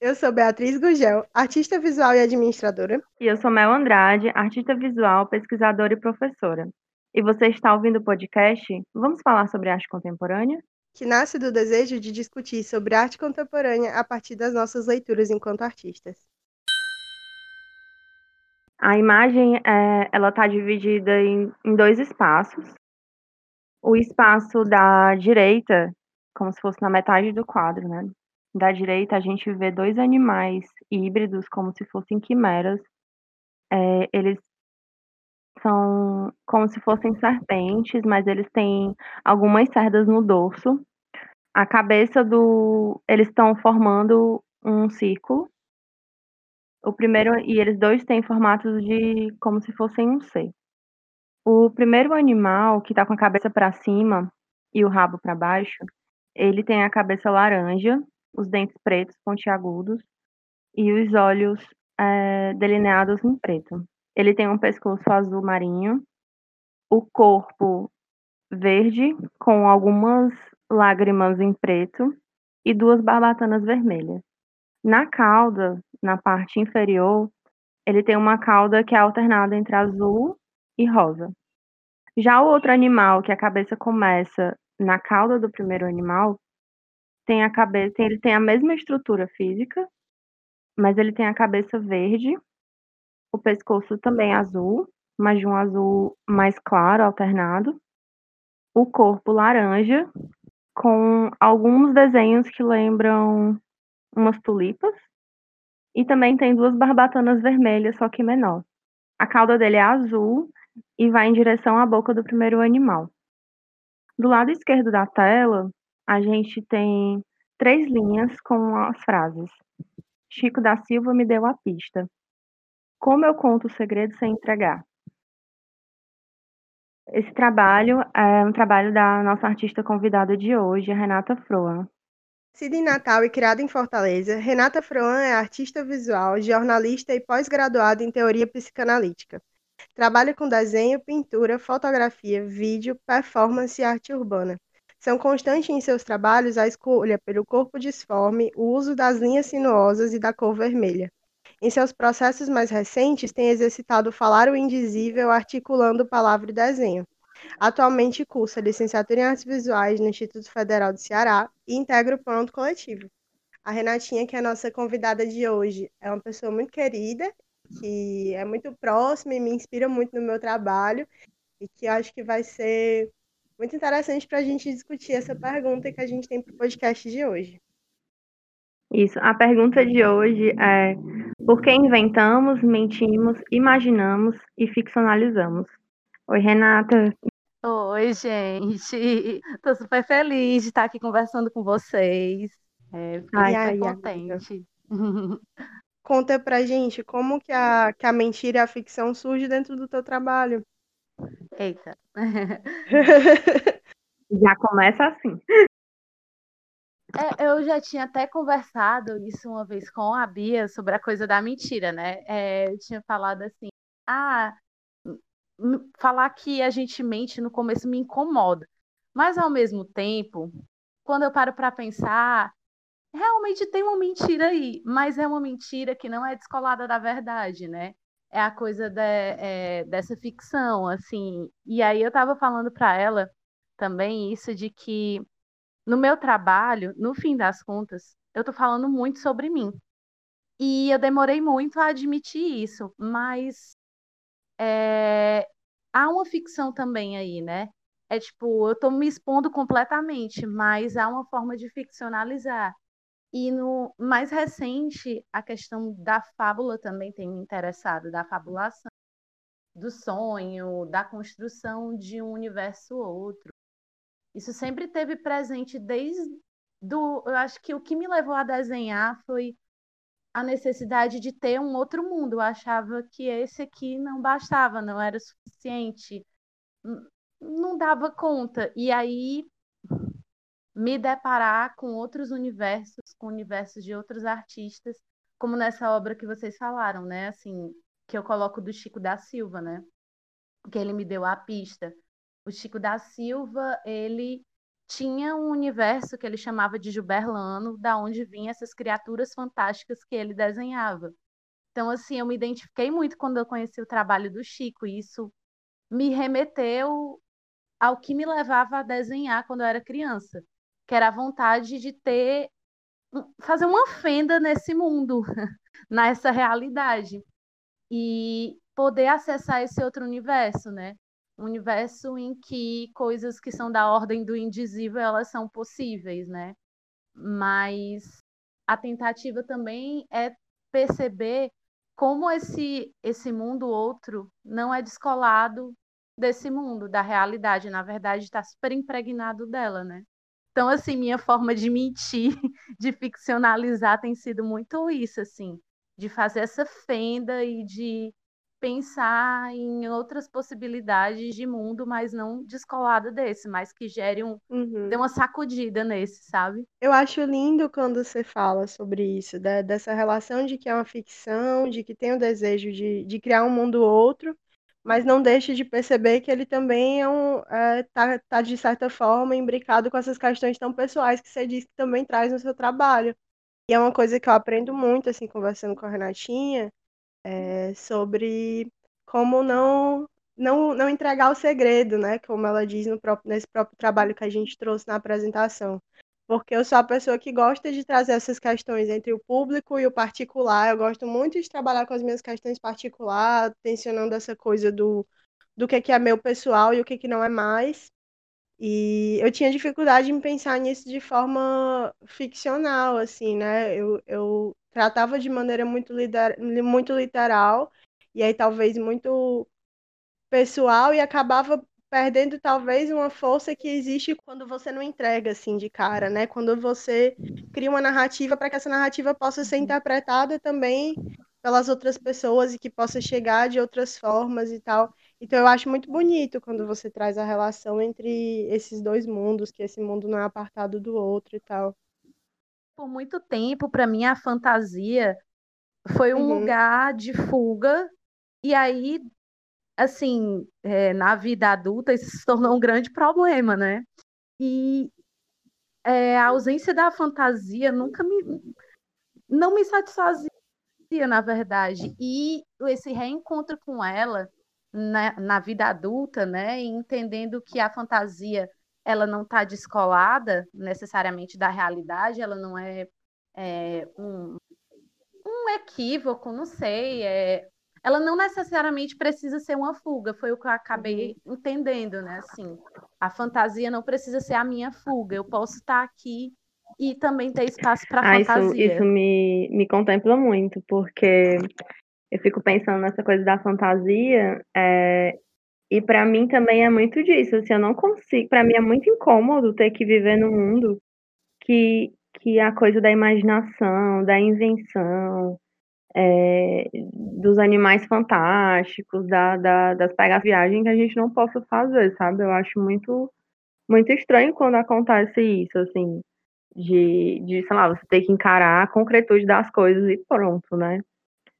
Eu sou Beatriz Gugel, artista visual e administradora. E eu sou Mel Andrade, artista visual, pesquisadora e professora. E você está ouvindo o podcast Vamos Falar sobre Arte Contemporânea? Que nasce do desejo de discutir sobre arte contemporânea a partir das nossas leituras enquanto artistas. A imagem é, ela está dividida em, em dois espaços. O espaço da direita, como se fosse na metade do quadro, né? Da direita, a gente vê dois animais híbridos, como se fossem quimeras. É, eles são como se fossem serpentes, mas eles têm algumas cerdas no dorso. A cabeça do. Eles estão formando um círculo. O primeiro. E eles dois têm formatos de. como se fossem um C. O primeiro animal, que está com a cabeça para cima e o rabo para baixo, ele tem a cabeça laranja os dentes pretos pontiagudos e os olhos é, delineados em preto. Ele tem um pescoço azul marinho, o corpo verde com algumas lágrimas em preto e duas barbatanas vermelhas. Na cauda, na parte inferior, ele tem uma cauda que é alternada entre azul e rosa. Já o outro animal, que a cabeça começa na cauda do primeiro animal, tem a cabeça, ele tem a mesma estrutura física, mas ele tem a cabeça verde, o pescoço também azul, mas de um azul mais claro, alternado, o corpo laranja, com alguns desenhos que lembram umas tulipas, e também tem duas barbatanas vermelhas, só que menor. A cauda dele é azul e vai em direção à boca do primeiro animal. Do lado esquerdo da tela, a gente tem três linhas com as frases: Chico da Silva me deu a pista. Como eu conto o segredo sem entregar? Esse trabalho é um trabalho da nossa artista convidada de hoje, Renata Froan. Nascida em Natal e criada em Fortaleza, Renata Froan é artista visual, jornalista e pós-graduada em teoria psicanalítica. Trabalha com desenho, pintura, fotografia, vídeo, performance e arte urbana. São constantes em seus trabalhos a escolha pelo corpo disforme, o uso das linhas sinuosas e da cor vermelha. Em seus processos mais recentes, tem exercitado falar o indizível articulando palavra e desenho. Atualmente cursa licenciatura em Artes Visuais no Instituto Federal do Ceará e integra o Pronto Coletivo. A Renatinha, que é a nossa convidada de hoje, é uma pessoa muito querida, que é muito próxima e me inspira muito no meu trabalho e que acho que vai ser muito interessante para a gente discutir essa pergunta que a gente tem para o podcast de hoje. Isso. A pergunta de hoje é: por que inventamos, mentimos, imaginamos e ficcionalizamos? Oi, Renata. Oi, gente. Estou super feliz de estar aqui conversando com vocês. É, Ai, super contente. Conta pra gente como que a, que a mentira e a ficção surge dentro do teu trabalho. Eita. já começa assim. É, eu já tinha até conversado isso uma vez com a Bia sobre a coisa da mentira, né? É, eu tinha falado assim, ah, falar que a gente mente no começo me incomoda. Mas ao mesmo tempo, quando eu paro para pensar, realmente tem uma mentira aí, mas é uma mentira que não é descolada da verdade, né? É a coisa de, é, dessa ficção, assim. E aí eu estava falando para ela também isso de que no meu trabalho, no fim das contas, eu estou falando muito sobre mim. E eu demorei muito a admitir isso, mas é, há uma ficção também aí, né? É tipo, eu estou me expondo completamente, mas há uma forma de ficcionalizar. E no mais recente, a questão da fábula também tem me interessado, da fabulação, do sonho, da construção de um universo ou outro. Isso sempre teve presente desde do, eu acho que o que me levou a desenhar foi a necessidade de ter um outro mundo. Eu achava que esse aqui não bastava, não era suficiente, não dava conta. E aí me deparar com outros universos, com universos de outros artistas, como nessa obra que vocês falaram, né? Assim, que eu coloco do Chico da Silva, né? Que ele me deu a pista. O Chico da Silva, ele tinha um universo que ele chamava de Juberlano, da onde vinham essas criaturas fantásticas que ele desenhava. Então, assim, eu me identifiquei muito quando eu conheci o trabalho do Chico, e isso me remeteu ao que me levava a desenhar quando eu era criança, que era a vontade de ter fazer uma fenda nesse mundo, nessa realidade e poder acessar esse outro universo, né? Um universo em que coisas que são da ordem do indizível elas são possíveis, né? Mas a tentativa também é perceber como esse esse mundo outro não é descolado desse mundo, da realidade, na verdade está super impregnado dela, né? Então, assim, minha forma de mentir, de ficcionalizar tem sido muito isso, assim, de fazer essa fenda e de pensar em outras possibilidades de mundo, mas não descolado desse, mas que gere um, Uhum. dê uma sacudida nesse, sabe? Eu acho lindo quando você fala sobre isso, da- dessa relação de que é uma ficção, de que tem o desejo de, de criar um mundo outro, mas não deixe de perceber que ele também é um, é, tá, tá, de certa forma, imbricado com essas questões tão pessoais que você diz que também traz no seu trabalho. E é uma coisa que eu aprendo muito, assim, conversando com a Renatinha, é, sobre como não, não, não entregar o segredo, né? Como ela diz no próprio, nesse próprio trabalho que a gente trouxe na apresentação. Porque eu sou a pessoa que gosta de trazer essas questões entre o público e o particular. Eu gosto muito de trabalhar com as minhas questões particulares, tensionando essa coisa do, do que, que é meu pessoal e o que, que não é mais. E eu tinha dificuldade em pensar nisso de forma ficcional, assim, né? Eu, eu tratava de maneira muito, lider, muito literal, e aí talvez muito pessoal, e acabava perdendo talvez uma força que existe quando você não entrega assim de cara, né? Quando você cria uma narrativa para que essa narrativa possa ser interpretada também pelas outras pessoas e que possa chegar de outras formas e tal. Então eu acho muito bonito quando você traz a relação entre esses dois mundos, que esse mundo não é apartado do outro e tal. Por muito tempo, para mim, a fantasia foi um Uhum. lugar de fuga, e aí, assim, é, na vida adulta, isso se tornou um grande problema, né? E é, a ausência da fantasia nunca me. não me satisfazia, na verdade. E esse reencontro com ela na, na vida adulta, né? Entendendo que a fantasia ela não está descolada necessariamente da realidade, ela não é, é um, um equívoco, não sei, é, ela não necessariamente precisa ser uma fuga, foi o que eu acabei Uhum. entendendo, né? Assim, a fantasia não precisa ser a minha fuga, eu posso estar aqui e também ter espaço para Ah, isso, fantasia. isso me, me contempla muito, porque eu fico pensando nessa coisa da fantasia, é, e para mim também é muito disso, assim, eu não consigo, para mim é muito incômodo ter que viver num mundo que, que a coisa da imaginação, da invenção, é, dos animais fantásticos, da, da, das pegas viagens que a gente não possa fazer, sabe? Eu acho muito, muito estranho quando acontece isso, assim, de, de, sei lá, você ter que encarar a concretude das coisas e pronto, né?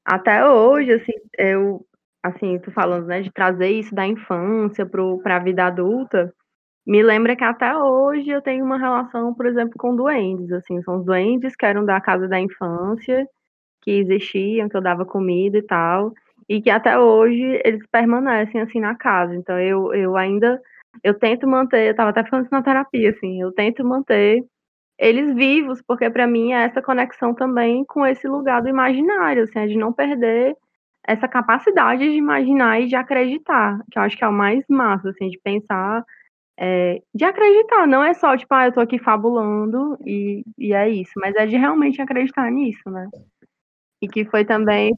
Até hoje, assim, eu, assim, tô falando, né, de trazer isso da infância para a vida adulta, me lembra que até hoje eu tenho uma relação, por exemplo, com duendes, assim, são os duendes que eram da casa da infância, que existiam, que eu dava comida e tal, e que até hoje eles permanecem, assim, na casa. Então eu, eu ainda, eu tento manter, eu tava até falando isso na terapia, assim, eu tento manter eles vivos, porque para mim é essa conexão também com esse lugar do imaginário, assim, é de não perder essa capacidade de imaginar e de acreditar, que eu acho que é o mais massa, assim, de pensar, é, de acreditar, não é só, tipo, ah, eu tô aqui fabulando e, e é isso, mas é de realmente acreditar nisso, né? E que foi também,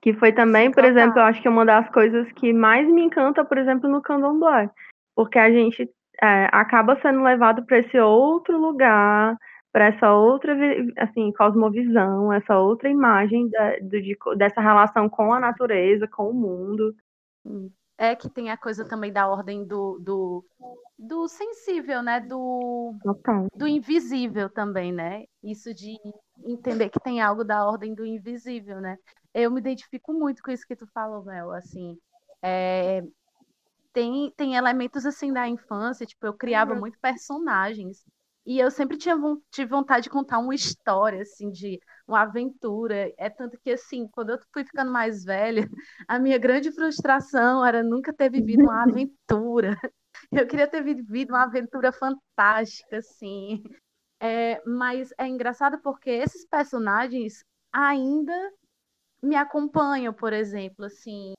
que foi também, por exemplo, eu acho que é uma das coisas que mais me encanta, por exemplo, no candomblé, porque a gente é, acaba sendo levado para esse outro lugar, para essa outra assim cosmovisão, essa outra imagem da- do- de- dessa relação com a natureza, com o mundo. É que tem a coisa também da ordem do, do, do sensível, né? Do, do invisível também, né? Isso de entender que tem algo da ordem do invisível, né? Eu me identifico muito com isso que tu falou, Mel, assim, é, tem, tem elementos assim da infância, tipo, eu criava uhum. muito personagens. E eu sempre tinha tive vontade de contar uma história, assim, de uma aventura. É tanto que, assim, quando eu fui ficando mais velha, a minha grande frustração era nunca ter vivido uma aventura. Eu queria ter vivido uma aventura fantástica, assim. É, mas é engraçado porque esses personagens ainda me acompanham, por exemplo, assim,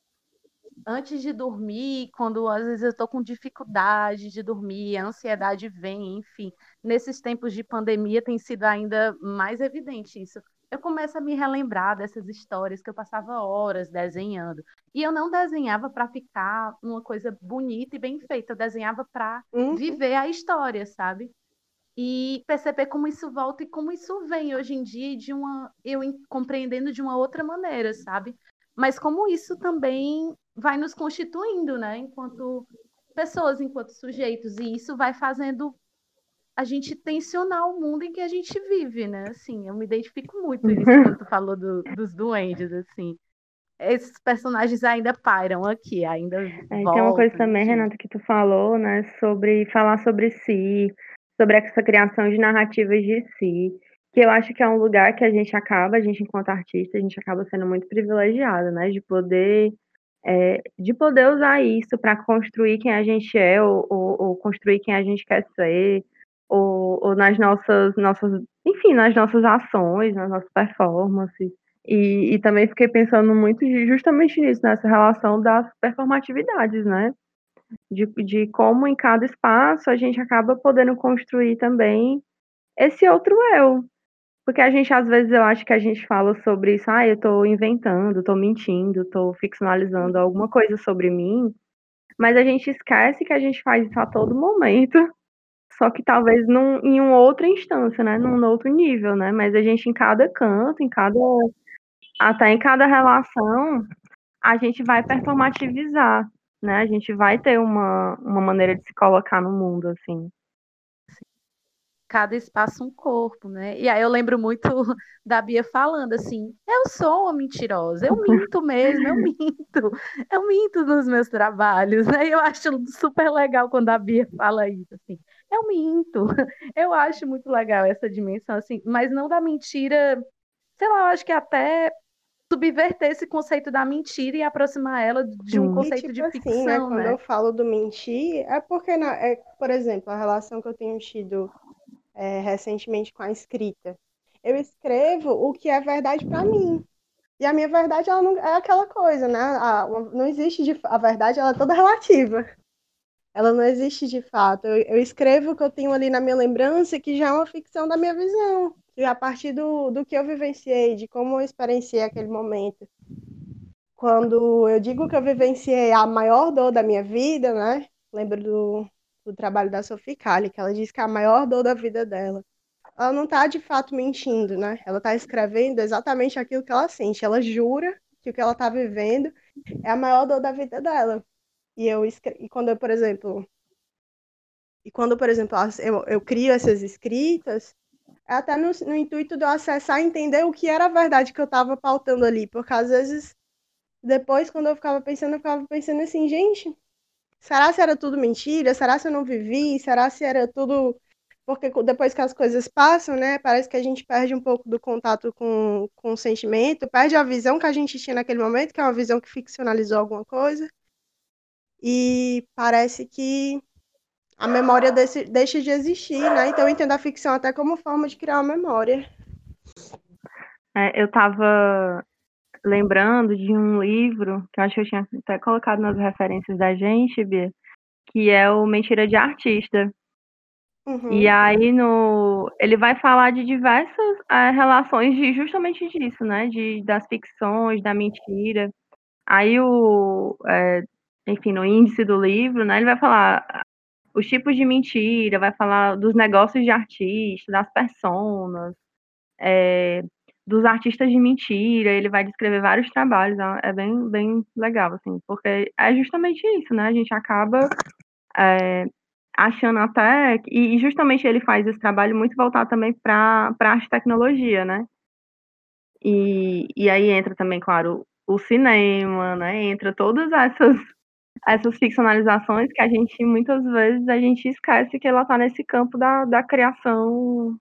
antes de dormir, quando às vezes eu estou com dificuldade de dormir, a ansiedade vem, enfim. Nesses tempos de pandemia tem sido ainda mais evidente isso. Eu começo a me relembrar dessas histórias que eu passava horas desenhando. E eu não desenhava para ficar uma coisa bonita e bem feita, eu desenhava para uhum. viver a história, sabe? E perceber como isso volta e como isso vem hoje em dia de uma eu compreendendo de uma outra maneira, sabe? Mas como isso também vai nos constituindo, né, enquanto pessoas, enquanto sujeitos, e isso vai fazendo a gente tensionar o mundo em que a gente vive, né? Assim, eu me identifico muito nisso quando tu falou do, dos duendes, assim. Esses personagens ainda pairam aqui, ainda é, voltam, Tem uma coisa também, Renata, que tu falou, né, sobre falar sobre si, sobre essa criação de narrativas de si, que eu acho que é um lugar que a gente acaba, a gente enquanto artista, a gente acaba sendo muito privilegiado, né, de poder é, de poder usar isso para construir quem a gente é ou, ou, ou, construir quem a gente quer ser ou, ou, nas nossas nossas enfim nas nossas ações nas nossas performances. E, e também fiquei pensando muito justamente nisso nessa relação das performatividades né? De, de como em cada espaço a gente acaba podendo construir também esse outro eu porque a gente, às vezes, eu acho que a gente fala sobre isso, ah, eu tô inventando, tô mentindo, tô ficcionalizando alguma coisa sobre mim, mas a gente esquece que a gente faz isso a todo momento, só que talvez num, em uma outra instância, né, num outro nível, né, mas a gente em cada canto, em cada, até em cada relação, a gente vai performativizar, né, a gente vai ter uma, uma maneira de se colocar no mundo, assim cada espaço um corpo, né? E aí eu lembro muito da Bia falando assim: eu sou uma mentirosa, eu minto mesmo, eu minto, eu minto nos meus trabalhos, né? E eu acho super legal quando a Bia fala isso, assim, eu minto. Eu acho muito legal essa dimensão, assim, mas não da mentira, sei lá, eu acho que até subverter esse conceito da mentira e aproximar ela de um conceito e, tipo de ficção, assim, né? Quando né? eu falo do mentir, é porque, na, é, por exemplo, a relação que eu tenho tido é, recentemente com a escrita. Eu escrevo o que é verdade para mim. E a minha verdade ela não é aquela coisa, né? A, não existe de, a verdade, ela é toda relativa. Ela não existe de fato. Eu, eu escrevo o que eu tenho ali na minha lembrança, que já é uma ficção da minha visão. E a partir do, do que eu vivenciei, de como eu experienciei aquele momento. Quando eu digo que eu vivenciei a maior dor da minha vida, né? Lembro do, do trabalho da Sophie Kali, que ela diz que é a maior dor da vida dela. Ela não está de fato mentindo, né? Ela está escrevendo exatamente aquilo que ela sente. Ela jura que o que ela está vivendo é a maior dor da vida dela. E eu e quando eu, por exemplo, e quando, por exemplo, eu, eu crio essas escritas, é até no, no intuito de eu acessar e entender o que era a verdade que eu estava pautando ali, porque às vezes depois, quando eu ficava pensando, eu ficava pensando assim, gente, Será se era tudo mentira? Será se eu não vivi? Será se era tudo. Porque depois que as coisas passam, né? Parece que a gente perde um pouco do contato com, com o sentimento, perde a visão que a gente tinha naquele momento, que é uma visão que ficcionalizou alguma coisa. E parece que a memória desse, deixa de existir, né? Então eu entendo a ficção até como forma de criar uma memória. É, eu estava lembrando de um livro que eu acho que eu tinha até colocado nas referências da gente, Bia, que é o Mentira de Artista. Uhum. E aí no ele vai falar de diversas é, relações de justamente disso, né? De, das ficções, da mentira. Aí o é, enfim, no índice do livro, né, ele vai falar os tipos de mentira, vai falar dos negócios de artista, das personas, é, dos artistas de mentira, ele vai descrever vários trabalhos, é, é bem, bem legal, assim, porque é justamente isso, né? A gente acaba é, achando até. E justamente ele faz esse trabalho muito voltado também para a arte e tecnologia, né? E, e aí entra também, claro, o cinema, né? Entra todas essas essas ficcionalizações que a gente, muitas vezes, a gente esquece que ela está nesse campo da, da criação,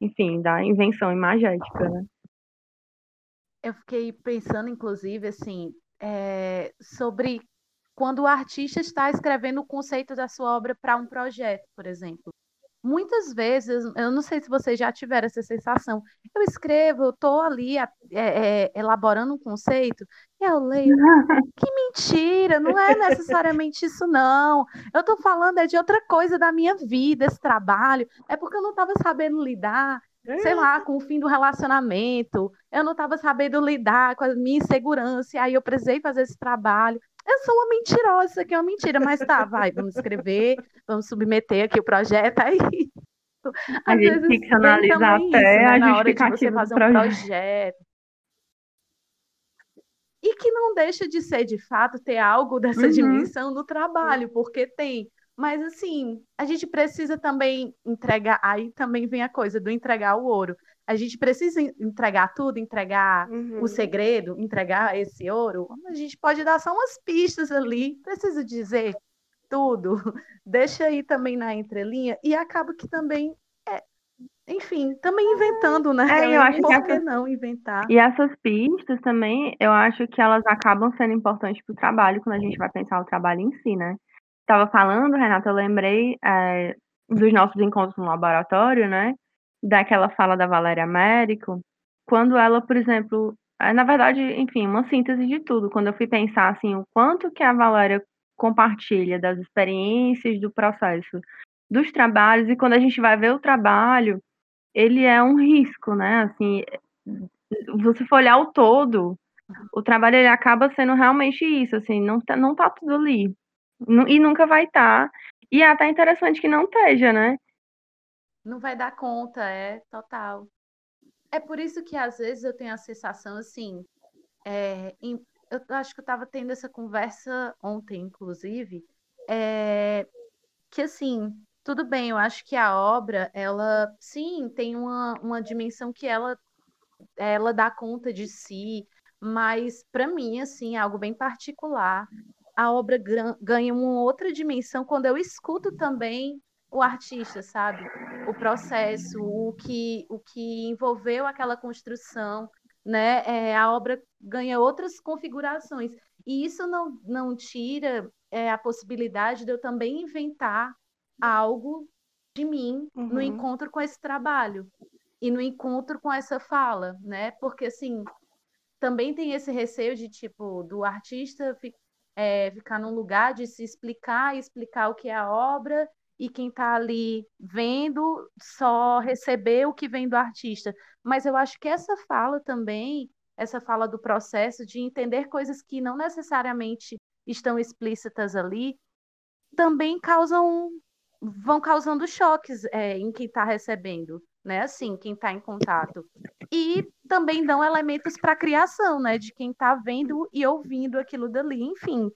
enfim, da invenção imagética, né? Eu fiquei pensando, inclusive, assim, é, sobre quando o artista está escrevendo o conceito da sua obra para um projeto, por exemplo. Muitas vezes, eu não sei se vocês já tiveram essa sensação, eu escrevo, eu estou ali é, é, elaborando um conceito, eu leio, que mentira, não é necessariamente isso não, eu estou falando é de outra coisa da minha vida, esse trabalho, é porque eu não estava sabendo lidar, sei lá, com o fim do relacionamento, eu não estava sabendo lidar com a minha insegurança, e aí eu precisei fazer esse trabalho. Eu sou uma mentirosa, isso aqui é uma mentira, mas tá, vai, vamos escrever, vamos submeter aqui o projeto aí. A gente ficcionaliza até isso, né, a na hora de você fazer um projeto. E que não deixa de ser, de fato, ter algo dessa uhum. dimensão no trabalho, porque tem. Mas, assim, a gente precisa também entregar. Aí também vem a coisa do entregar o ouro. A gente precisa entregar tudo, entregar uhum. o segredo, entregar esse ouro. A gente pode dar só umas pistas ali, precisa dizer tudo. Deixa aí também na entrelinha e acaba que também enfim, também inventando, né? É, eu acho Por que, essas... não inventar? E essas pistas também, eu acho que elas acabam sendo importantes para o trabalho quando a gente vai pensar o trabalho em si, né? Estava falando, Renata, eu lembrei é, dos nossos encontros no laboratório, né? daquela fala da Valéria Américo, quando ela, por exemplo, é, na verdade, enfim, uma síntese de tudo, quando eu fui pensar assim, o quanto que a Valéria compartilha das experiências do processo, dos trabalhos, e quando a gente vai ver o trabalho, ele é um risco, né? Assim, você for olhar o todo, o trabalho ele acaba sendo realmente isso, assim, não tá, não tá tudo ali. E nunca vai estar. Tá. E é até interessante que não esteja, né? não vai dar conta, é total. É por isso que às vezes eu tenho a sensação assim, é, eu acho que eu estava tendo essa conversa ontem, inclusive, é, que assim, tudo bem, eu acho que a obra, ela sim tem uma, uma dimensão que ela, ela dá conta de si, mas para mim, assim, é algo bem particular. A obra ganha uma outra dimensão quando eu escuto também o artista, sabe? O processo, o que, o que envolveu aquela construção, né? É, a obra ganha outras configurações. E isso não, não tira é, a possibilidade de eu também inventar algo de mim uhum. no encontro com esse trabalho e no encontro com essa fala, né? Porque assim também tem esse receio de tipo do artista é, ficar num lugar de se explicar e explicar o que é a obra e quem está ali vendo só receber o que vem do artista. Mas eu acho que essa fala também, essa fala do processo de entender coisas que não necessariamente estão explícitas ali, também causam, vão causando choques é, em quem está recebendo, né? Assim, quem está em contato. E também dão elementos para a criação, né? De quem está vendo e ouvindo aquilo dali. Enfim,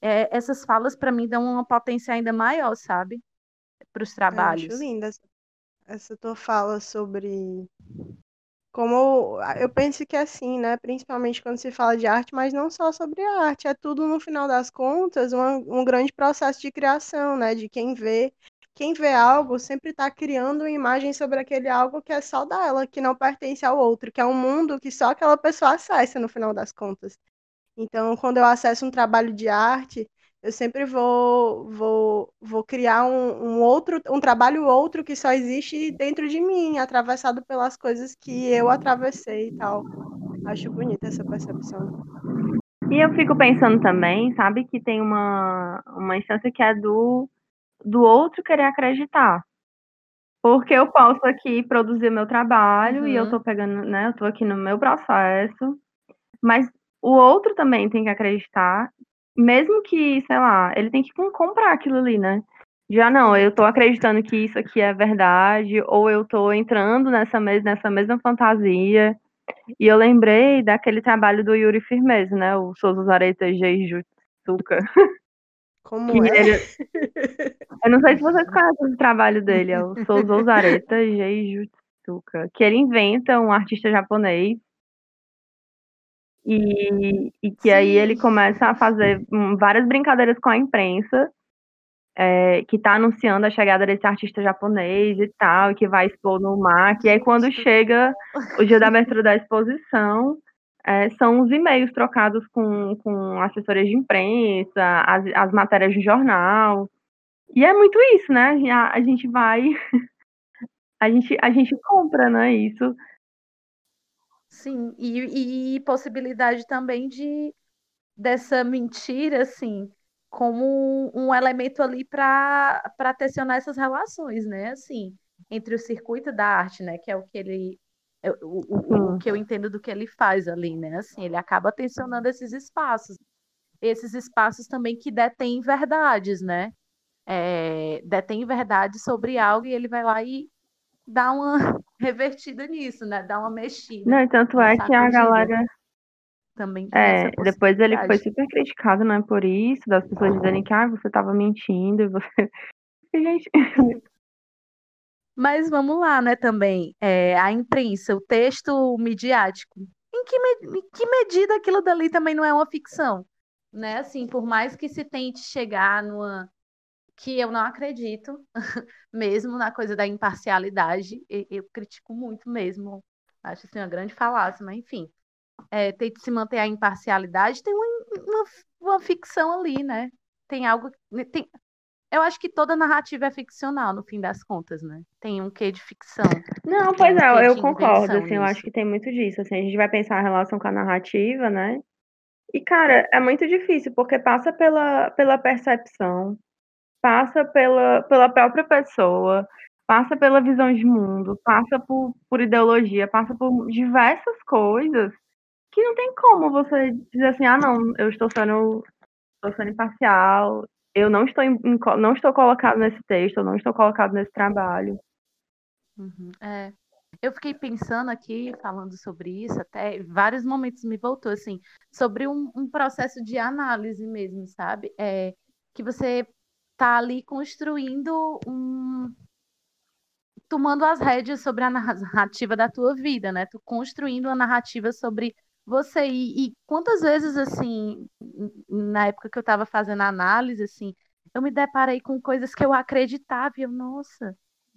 é, essas falas para mim dão uma potência ainda maior, sabe? Para os trabalhos. Eu acho linda essa tua fala sobre como eu penso que é assim, né? Principalmente quando se fala de arte, mas não só sobre arte, é tudo no final das contas uma, um grande processo de criação, né? De quem vê, quem vê algo sempre está criando uma imagem sobre aquele algo que é só dela, que não pertence ao outro, que é um mundo que só aquela pessoa acessa no final das contas. Então, quando eu acesso um trabalho de arte, eu sempre vou, vou, vou criar um, um, outro, um trabalho outro que só existe dentro de mim, atravessado pelas coisas que eu atravessei e tal. Acho bonita essa percepção. E eu fico pensando também, sabe, que tem uma, uma instância que é do, do outro querer acreditar. Porque eu posso aqui produzir meu trabalho uhum. e eu uhum. tô pegando, né, eu tô aqui no meu processo, mas o outro também tem que acreditar, mesmo que, sei lá, ele tem que comprar aquilo ali, né? Já não, eu tô acreditando que isso aqui é verdade, ou eu tô entrando nessa, mes nessa mesma fantasia. E eu lembrei daquele trabalho do Yuri Firmeza, né? O Souza Zareta Jeijutsuka. Como que é? Ele... Eu não sei se vocês conhecem o trabalho dele, é o Souza Zareta Jeijutsuka, que ele inventa um artista japonês E, e que Sim. aí ele começa a fazer várias brincadeiras com a imprensa, é, que está anunciando a chegada desse artista japonês e tal, que vai expor no MAC. E aí, quando chega o dia da abertura da exposição, é, são os e-mails trocados com, com assessorias de imprensa, as, as matérias de jornal. E é muito isso, né? A, a gente vai. A gente, a gente compra, né? Isso. Sim, e, e possibilidade também de dessa mentira, assim, como um, elemento ali para tensionar essas relações, né? Assim, entre o circuito da arte, né? Que é o que ele. É o, o, o que eu entendo do que ele faz ali, né? Assim, ele acaba tensionando esses espaços. Esses espaços também que detêm verdades, né? É, detém verdade sobre algo e ele vai lá e dá uma revertida nisso, né? Dá uma mexida. Não, tanto é que a galera também é, depois ele foi super criticado, né, por isso, das pessoas dizendo que ah, você tava mentindo e você. Gente. Mas vamos lá, né, também. É, a imprensa, o texto midiático. Em que, me... em que medida aquilo dali também não é uma ficção? Né? Assim, por mais que se tente chegar numa que eu não acredito, mesmo na coisa da imparcialidade, eu, critico muito mesmo, acho assim uma grande falácia, mas enfim, é, tem que se manter a imparcialidade, tem uma, uma, uma ficção ali, né? Tem algo, tem, eu acho que toda narrativa é ficcional, no fim das contas, né? Tem um quê de ficção. Não, pois um é, eu concordo, assim, eu acho que tem muito disso, assim, a gente vai pensar a relação com a narrativa, né? E, cara, é muito difícil, porque passa pela, pela percepção, passa pela, pela própria pessoa, passa pela visão de mundo, passa por, por ideologia, passa por diversas coisas que não tem como você dizer assim, ah, não, eu estou sendo, estou sendo imparcial, eu não estou, em, não estou colocado nesse texto, eu não estou colocado nesse trabalho. Uhum, é. Eu fiquei pensando aqui, falando sobre isso, até vários momentos me voltou, assim, sobre um, um processo de análise mesmo, sabe? É, que você tá ali construindo um tomando as rédeas sobre a narrativa da tua vida, né? Tu construindo uma narrativa sobre você e, e quantas vezes assim, na época que eu estava fazendo a análise assim, eu me deparei com coisas que eu acreditava e eu, nossa,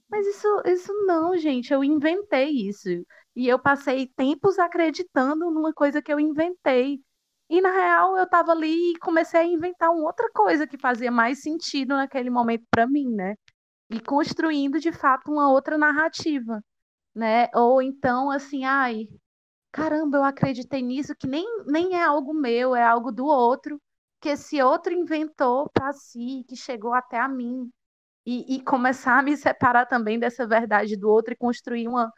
mas isso, isso não, gente, eu inventei isso. E eu passei tempos acreditando numa coisa que eu inventei. E na real eu estava ali e comecei a inventar uma outra coisa que fazia mais sentido naquele momento para mim, né? E construindo de fato uma outra narrativa, né? Ou então assim, ai, caramba, eu acreditei nisso que nem, nem é algo meu, é algo do outro, que esse outro inventou para si, que chegou até a mim. E, e começar a me separar também dessa verdade do outro e construir uma,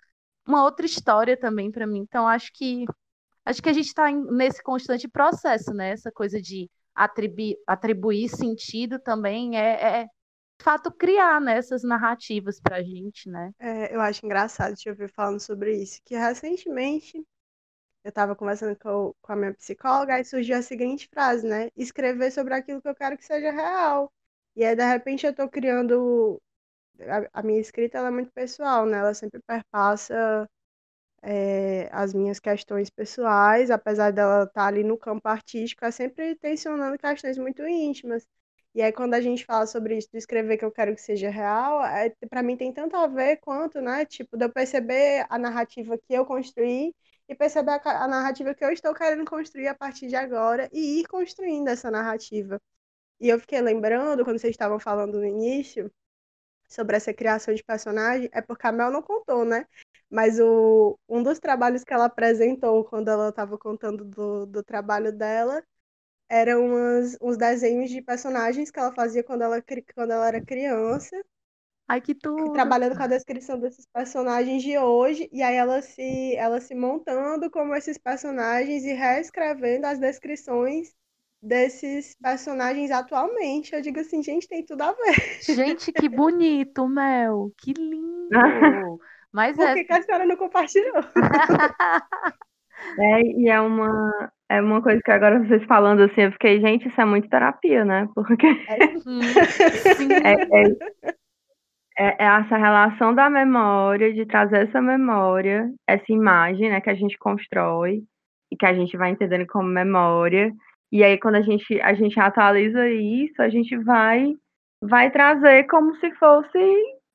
uma outra história também para mim. Então, acho que acho que a gente está nesse constante processo, né? Essa coisa de atribuir, atribuir sentido também é, é de fato criar né, essas narrativas para a gente, né? É, eu acho engraçado te ouvir falando sobre isso, que recentemente eu estava conversando com, com a minha psicóloga e surgiu a seguinte frase, né? Escrever sobre aquilo que eu quero que seja real. E aí, de repente, eu estou criando. A, a minha escrita é muito pessoal, né? Ela sempre perpassa é, as minhas questões pessoais, apesar dela estar tá ali no campo artístico, é sempre tensionando questões muito íntimas. E aí, quando a gente fala sobre isso, de escrever que eu quero que seja real, é, para mim tem tanto a ver quanto, né? Tipo, de eu perceber a narrativa que eu construí e perceber a, a narrativa que eu estou querendo construir a partir de agora e ir construindo essa narrativa. E eu fiquei lembrando, quando vocês estavam falando no início, sobre essa criação de personagem, é porque a Mel não contou, né? Mas o, um dos trabalhos que ela apresentou quando ela estava contando do, do trabalho dela eram umas, uns desenhos de personagens que ela fazia quando ela, quando ela era criança. Ai, que tudo! Trabalhando com a descrição desses personagens de hoje, e aí ela se, ela se montando como esses personagens e reescrevendo as descrições desses personagens atualmente. Eu digo assim, gente, tem tudo a ver. Gente, que bonito, Mel! Que lindo! Mas Por é... que, a senhora não compartilhou? é, e é uma, é uma coisa que agora vocês falando assim, eu fiquei, gente, isso é muito terapia, né? Porque é, sim. é, é, é, é essa relação da memória, de trazer essa memória, essa imagem né, que a gente constrói, e que a gente vai entendendo como memória. E aí, quando a gente, a gente atualiza isso, a gente vai, vai trazer como se fosse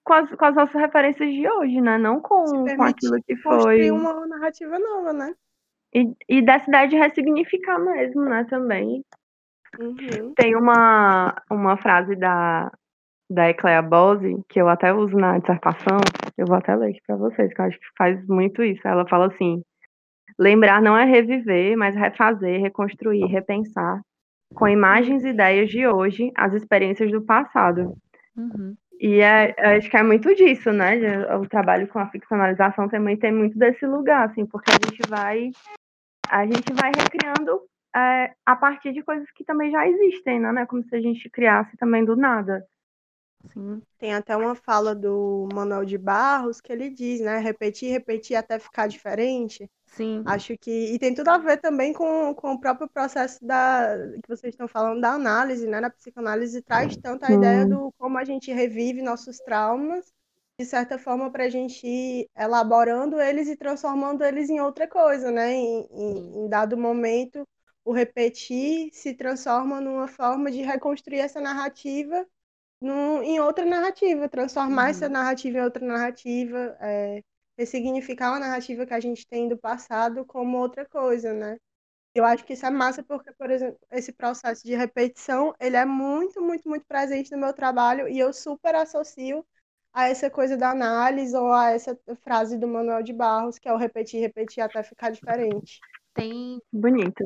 com as, com as nossas referências de hoje, né? Não com, com aquilo que foi. uma narrativa nova, né? E, e dessa ideia de ressignificar mesmo, né, também. Uhum. Tem uma, uma frase da, da Eclea Bose, que eu até uso na dissertação, eu vou até ler aqui para vocês, que eu acho que faz muito isso. Ela fala assim: lembrar não é reviver, mas refazer, reconstruir, repensar, com imagens e ideias de hoje, as experiências do passado. Uhum. E é, acho que é muito disso, né? O trabalho com a ficcionalização também tem muito desse lugar, assim, porque a gente vai a gente vai recriando é, a partir de coisas que também já existem, né? Como se a gente criasse também do nada. Sim. Tem até uma fala do Manuel de Barros que ele diz, né? Repetir, repetir até ficar diferente. Sim. Acho que. E tem tudo a ver também com, com o próprio processo da que vocês estão falando da análise, né? Na psicanálise traz tanto a ideia do como a gente revive nossos traumas, de certa forma, para a gente ir elaborando eles e transformando eles em outra coisa, né? Em, em, em dado momento, o repetir se transforma numa forma de reconstruir essa narrativa num, em outra narrativa, transformar uhum. essa narrativa em outra narrativa. É, ressignificar uma narrativa que a gente tem do passado como outra coisa, né? Eu acho que isso é massa porque, por exemplo, esse processo de repetição, ele é muito, muito, muito presente no meu trabalho e eu super associo a essa coisa da análise ou a essa frase do Manuel de Barros, que é o repetir, repetir até ficar diferente. Tem bonito.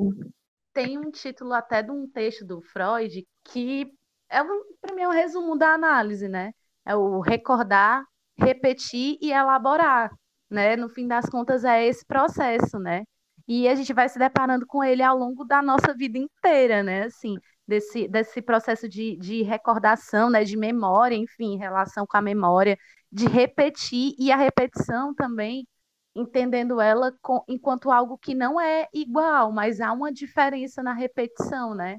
Tem um título até de um texto do Freud que é para mim é um resumo da análise, né? É o recordar, repetir e elaborar né? No fim das contas, é esse processo, né? E a gente vai se deparando com ele ao longo da nossa vida inteira, né? Assim, desse, desse processo de, de recordação, né? De memória, enfim, relação com a memória, de repetir, e a repetição também, entendendo ela com, enquanto algo que não é igual, mas há uma diferença na repetição, né?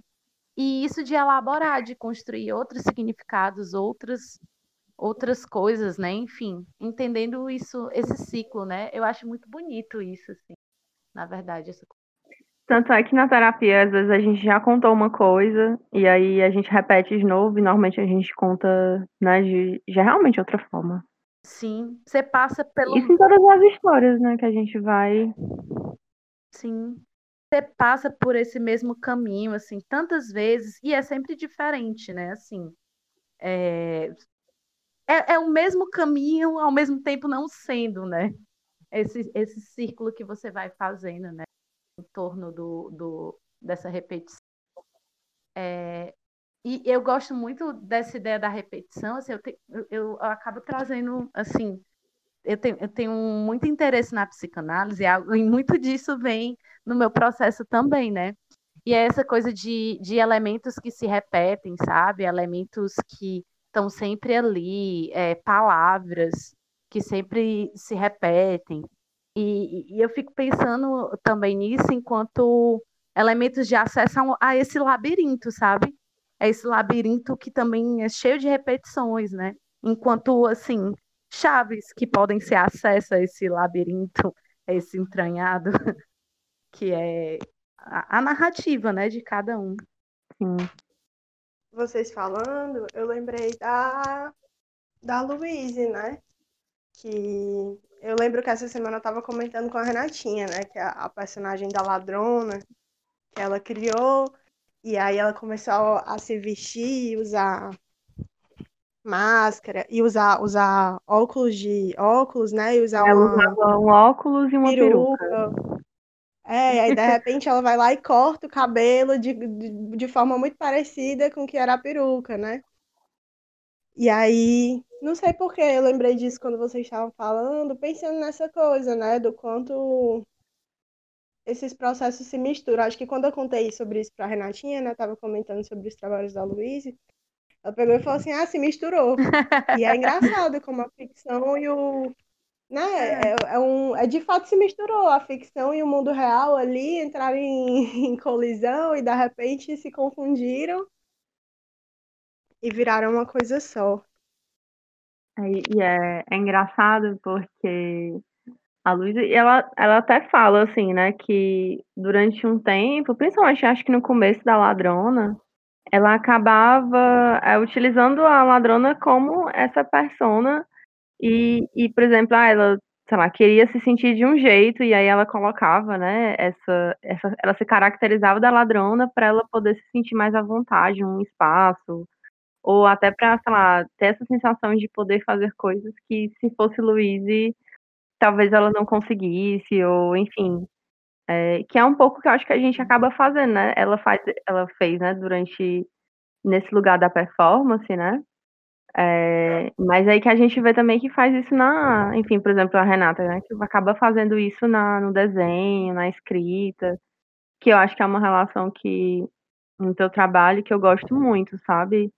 E isso de elaborar, de construir outros significados, outras outras coisas, né? Enfim, entendendo isso, esse ciclo, né? Eu acho muito bonito isso, assim, na verdade. Essa... Tanto é que na terapia, às vezes, a gente já contou uma coisa e aí a gente repete de novo e normalmente a gente conta, né, de, de realmente outra forma. Sim, você passa pelo. Isso em todas as histórias, né, que a gente vai. Sim. Você passa por esse mesmo caminho, assim, tantas vezes, e é sempre diferente, né? Assim, é, é, é o mesmo caminho, ao mesmo tempo não sendo, né? Esse, esse círculo que você vai fazendo, né? Em torno do, do, dessa repetição. É, e eu gosto muito dessa ideia da repetição, assim, eu, te, eu, eu, acabo trazendo, assim, eu tenho, eu tenho muito interesse na psicanálise e muito disso vem no meu processo também, né? E é essa coisa de, de elementos que se repetem, sabe? Elementos que estão sempre ali, é, palavras que sempre se repetem. E, e, eu fico pensando também nisso enquanto elementos de acesso a, a esse labirinto, sabe? É esse labirinto que também é cheio de repetições, né? Enquanto, assim, chaves que podem ser acesso a esse labirinto, a esse entranhado, que é a, a narrativa, né, de cada um. Sim vocês falando, eu lembrei da, da Louise, né? Que eu lembro que essa semana eu tava comentando com a Renatinha, né? Que é a personagem da ladrona que ela criou. E aí ela começou a se vestir, usar máscara e usar, usar óculos de óculos, né? E usar ela uma, usava um óculos e uma peruca. peruca. É, aí de repente ela vai lá e corta o cabelo de, de, de forma muito parecida com o que era a peruca, né? E aí, não sei por que eu lembrei disso quando vocês estavam falando, pensando nessa coisa, né? Do quanto esses processos se misturam. Acho que quando eu contei sobre isso pra Renatinha, né? Tava comentando sobre os trabalhos da Luísa, ela pegou e falou assim, ah, se misturou. e é engraçado como a ficção e o, né? É. é, é, um, é de fato se misturou a ficção e o mundo real ali, entraram em, em colisão e de repente se confundiram e viraram uma coisa só. E é, é engraçado porque A Luísa, ela, ela até fala, assim, né, que durante um tempo, principalmente acho que no começo da Ladrona, ela acabava é, utilizando a Ladrona como essa persona e, e, por exemplo, ah, ela, sei lá, queria se sentir de um jeito e aí ela colocava, né, essa, essa ela se caracterizava da Ladrona para ela poder se sentir mais à vontade, um espaço, ou até para, sei lá, ter essa sensação de poder fazer coisas que se fosse Louise talvez ela não conseguisse, ou enfim. É, que é um pouco que eu acho que a gente acaba fazendo, né? Ela faz, ela fez, né, durante nesse lugar da performance, né? É, mas aí que a gente vê também que faz isso na, enfim, por exemplo, a Renata, né, que acaba fazendo isso na, no desenho, na escrita, que eu acho que é uma relação que no teu trabalho que eu gosto muito, sabe?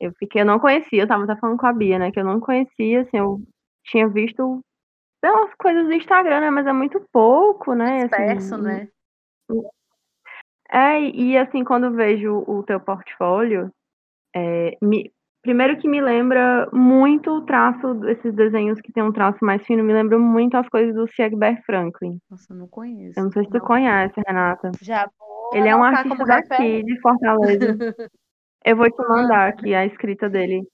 Eu fiquei, eu não conhecia, eu tava até falando com a Bia, né, que eu não conhecia, assim, eu tinha visto pelas coisas do Instagram, né? Mas é muito pouco, né? Disperso, assim, né? É, e assim, quando vejo o teu portfólio, é, me, primeiro que me lembra muito o traço, desses desenhos que tem um traço mais fino, me lembra muito as coisas do Siegber Franklin. Nossa, eu não conheço. Eu não sei se tu não. conhece, Renata. Já vou. Ele é um artista daqui, de Fortaleza. eu vou te mandar aqui a escrita dele.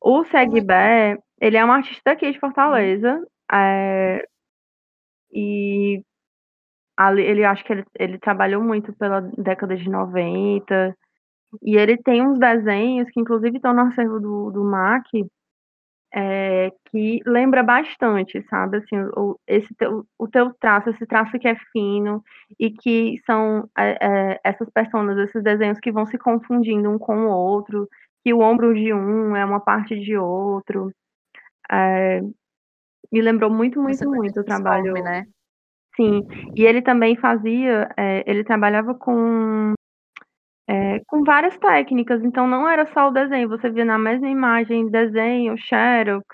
O Segber, ele é um artista daqui de Fortaleza. É, e ali, ele acho que ele, ele trabalhou muito pela década de 90. E ele tem uns desenhos que, inclusive, estão no acervo do, do MAC, é, que lembra bastante, sabe? Assim, o, esse teu, o teu traço, esse traço que é fino e que são é, é, essas personas, esses desenhos que vão se confundindo um com o outro, que o ombro de um é uma parte de outro. É, me lembrou muito, muito, muito o trabalho. né? Sim, e ele também fazia, é, ele trabalhava com, é, com várias técnicas, então não era só o desenho, você via na mesma imagem desenho, xerox,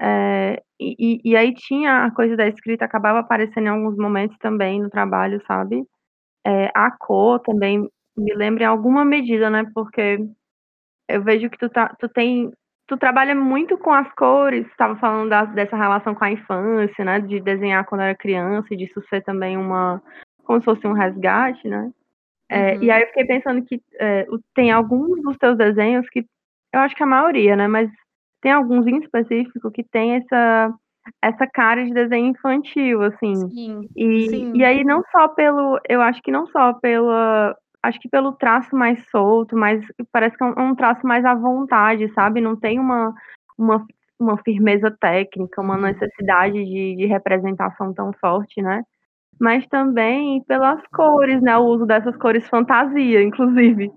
é, e, e, aí tinha a coisa da escrita, acabava aparecendo em alguns momentos também no trabalho, sabe? É, a cor também me lembra em alguma medida, né? Porque eu vejo que tu, tá, tu tem tu trabalha muito com as cores, estava falando da, dessa relação com a infância, né, de desenhar quando era criança e disso ser também uma, como se fosse um resgate, né, é, uhum. e aí eu fiquei pensando que é, tem alguns dos teus desenhos que, eu acho que a maioria, né, mas tem alguns em específico que tem essa essa cara de desenho infantil, assim. Sim, e, sim. e aí não só pelo, eu acho que não só pela acho que pelo traço mais solto, mais parece que é um, um traço mais à vontade, sabe? Não tem uma, uma, uma firmeza técnica, uma uhum. necessidade de, de representação tão forte, né? Mas também pelas cores, né? O uso dessas cores fantasia, inclusive.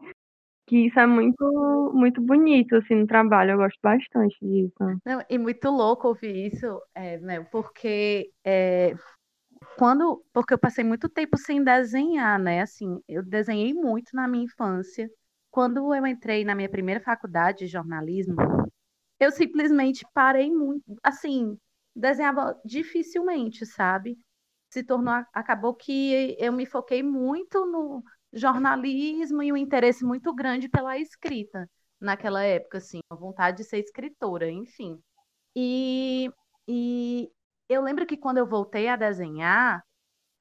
Que isso é muito, muito bonito, assim, no trabalho. Eu gosto bastante disso. Não, e muito louco ouvir isso, é, né? Porque é, quando, porque eu passei muito tempo sem desenhar, né? Assim, eu desenhei muito na minha infância. Quando eu entrei na minha primeira faculdade de jornalismo, eu simplesmente parei muito, assim, desenhava dificilmente, sabe? Se tornou, acabou que eu me foquei muito no jornalismo e um interesse muito grande pela escrita naquela época, assim, a vontade de ser escritora, enfim. E, e eu lembro que quando eu voltei a desenhar,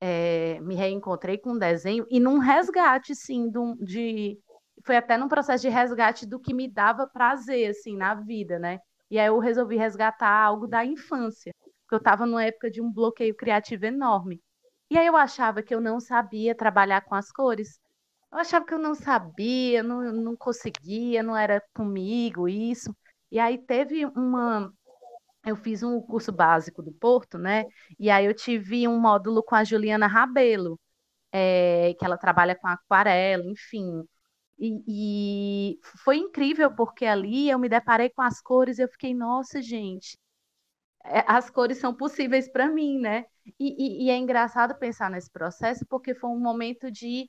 é, me reencontrei com um desenho e num resgate, sim, de, de, foi até num processo de resgate do que me dava prazer, assim, na vida, né? E aí eu resolvi resgatar algo da infância, porque eu estava numa época de um bloqueio criativo enorme. E aí eu achava que eu não sabia trabalhar com as cores. Eu achava que eu não sabia, não, não conseguia, não era comigo isso. E aí teve uma, eu fiz um curso básico do Porto, né? E aí eu tive um módulo com a Juliana Rabelo, é, que ela trabalha com aquarela, enfim. E, e, foi incrível porque ali eu me deparei com as cores e eu fiquei, nossa, gente, as cores são possíveis para mim, né? E, e, e é engraçado pensar nesse processo porque foi um momento de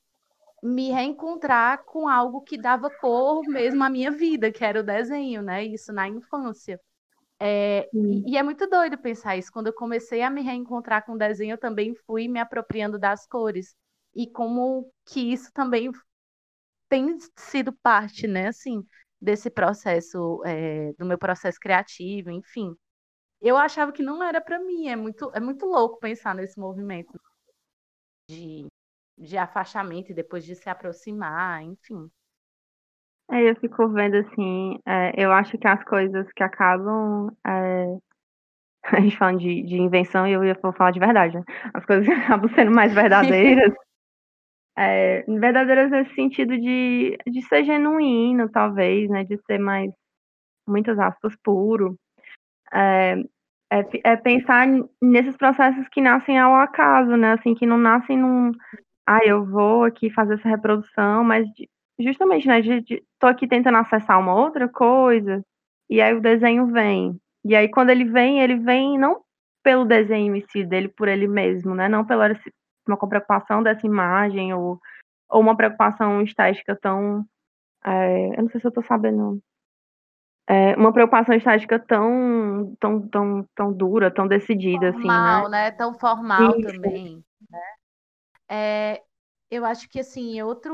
me reencontrar com algo que dava cor mesmo à minha vida, que era o desenho, né? Isso na infância. É, e, e, é muito doido pensar isso. Quando eu comecei a me reencontrar com o desenho, eu também fui me apropriando das cores. E como que isso também tem sido parte, né, assim, desse processo, é, do meu processo criativo, enfim. Eu achava que não era para mim. É muito, é muito louco pensar nesse movimento de, de afastamento e depois de se aproximar, enfim. É, eu fico vendo assim, é, eu acho que as coisas que acabam. É, a gente falando de, de invenção e eu ia falar de verdade, né? As coisas que acabam sendo mais verdadeiras. é, verdadeiras nesse sentido de, de ser genuíno, talvez, né? De ser mais, muitas aspas, puro. É, é, é, pensar nesses processos que nascem ao acaso, né? Assim, que não nascem num. Ah, eu vou aqui fazer essa reprodução, mas de, justamente, né? De, de, tô aqui tentando acessar uma outra coisa, e aí o desenho vem. E aí, quando ele vem, ele vem não pelo desenho em si, dele por ele mesmo, né? Não pela uma preocupação dessa imagem ou, ou uma preocupação estética tão. É, eu não sei se eu tô sabendo é, uma preocupação estática tão, tão, tão, tão dura, tão decidida, formal, assim, né? né? Tão formal Isso. também, né? É, eu acho que, assim, outro,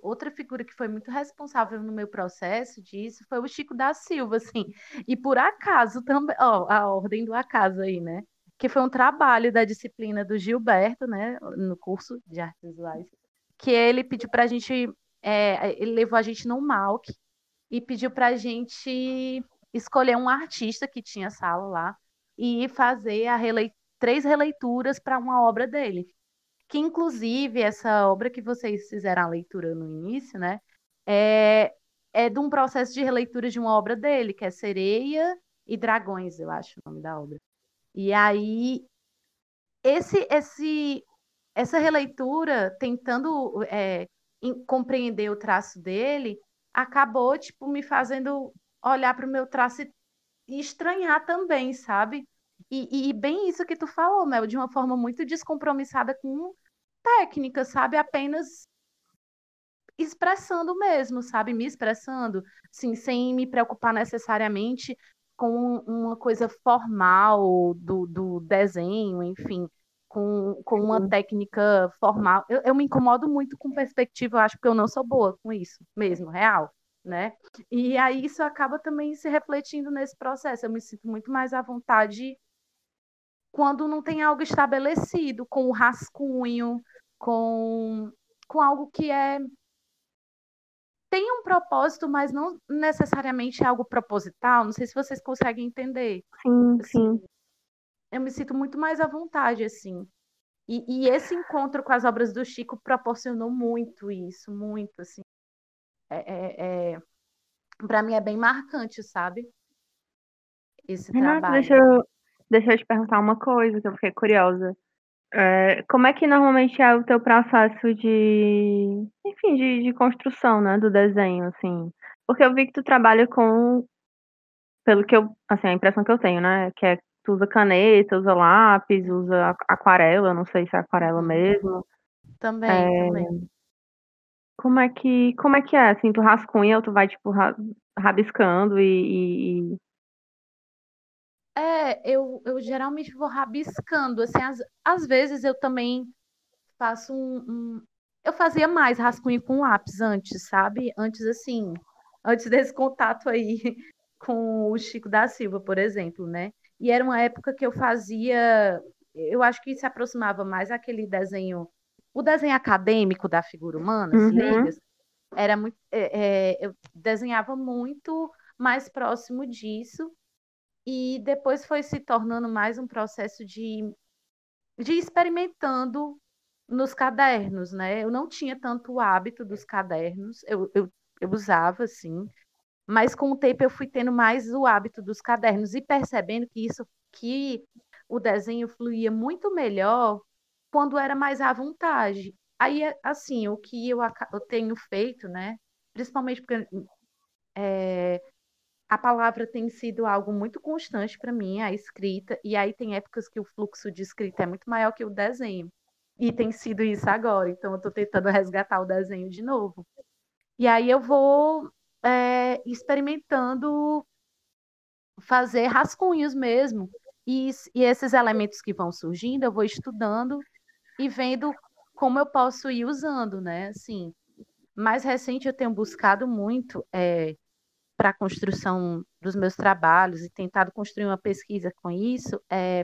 outra figura que foi muito responsável no meu processo disso foi o Chico da Silva, assim, e por acaso também, ó, a ordem do acaso aí, né? Que foi um trabalho da disciplina do Gilberto, né, no curso de artes visuais, que ele pediu para a gente, é, ele levou a gente no MAUC, e pediu para a gente escolher um artista que tinha sala lá e fazer relei três releituras para uma obra dele. Que, inclusive, essa obra que vocês fizeram a leitura no início, né? É, é de um processo de releitura de uma obra dele, que é Sereia e Dragões, eu acho o nome da obra. E aí, esse, esse, essa releitura, tentando é, compreender o traço dele, acabou, tipo, me fazendo olhar para o meu traço e, estranhar também, sabe? E, e, bem isso que tu falou, Mel, de uma forma muito descompromissada com técnica, sabe? Apenas expressando mesmo, sabe? Me expressando, assim, sem me preocupar necessariamente com uma coisa formal do, do desenho, enfim, com, com uma técnica formal. Eu, eu me incomodo muito com perspectiva, eu acho que eu não sou boa com isso mesmo, real. Né? E aí isso acaba também se refletindo nesse processo. Eu me sinto muito mais à vontade quando não tem algo estabelecido, com o rascunho, com, com algo que é tem um propósito, mas não necessariamente é algo proposital. Não sei se vocês conseguem entender. Sim, assim, sim eu me sinto muito mais à vontade, assim. E, e, esse encontro com as obras do Chico proporcionou muito isso, muito, assim. É, é, é... Para mim é bem marcante, sabe? Esse Renata, trabalho. Deixa eu, deixa eu te perguntar uma coisa que eu fiquei curiosa. É, como é que normalmente é o teu processo de, enfim, de, de construção, né, do desenho, assim? Porque eu vi que tu trabalha com, pelo que eu, assim, a impressão que eu tenho, né, que é Tu usa caneta, usa lápis, usa aquarela, não sei se é aquarela uhum. mesmo. Também, é... também. Como é que como é que é? Assim, tu rascunha ou tu vai tipo rabiscando e, e... É, eu, eu geralmente vou rabiscando, assim, às, às vezes eu também faço um, um, Eu fazia mais rascunho com lápis antes, sabe? Antes, assim, antes desse contato aí com o Chico da Silva, por exemplo, né? E era uma época que eu fazia, eu acho que se aproximava mais aquele desenho, o desenho acadêmico da figura humana, uhum. se liga? Era muito, é, é, eu desenhava muito mais próximo disso, e depois foi se tornando mais um processo de, de experimentando nos cadernos, né? Eu não tinha tanto o hábito dos cadernos, eu, eu, eu usava, assim, mas com o tempo eu fui tendo mais o hábito dos cadernos e percebendo que isso que o desenho fluía muito melhor quando era mais à vontade. Aí, assim, o que eu, eu tenho feito, né? Principalmente porque é, a palavra tem sido algo muito constante para mim, a escrita, e aí tem épocas que o fluxo de escrita é muito maior que o desenho. E tem sido isso agora, então eu estou tentando resgatar o desenho de novo. E aí eu vou é, experimentando fazer rascunhos mesmo. E, e esses elementos que vão surgindo, eu vou estudando e vendo como eu posso ir usando, né? Assim, mais recente eu tenho buscado muito é, para a construção dos meus trabalhos e tentado construir uma pesquisa com isso é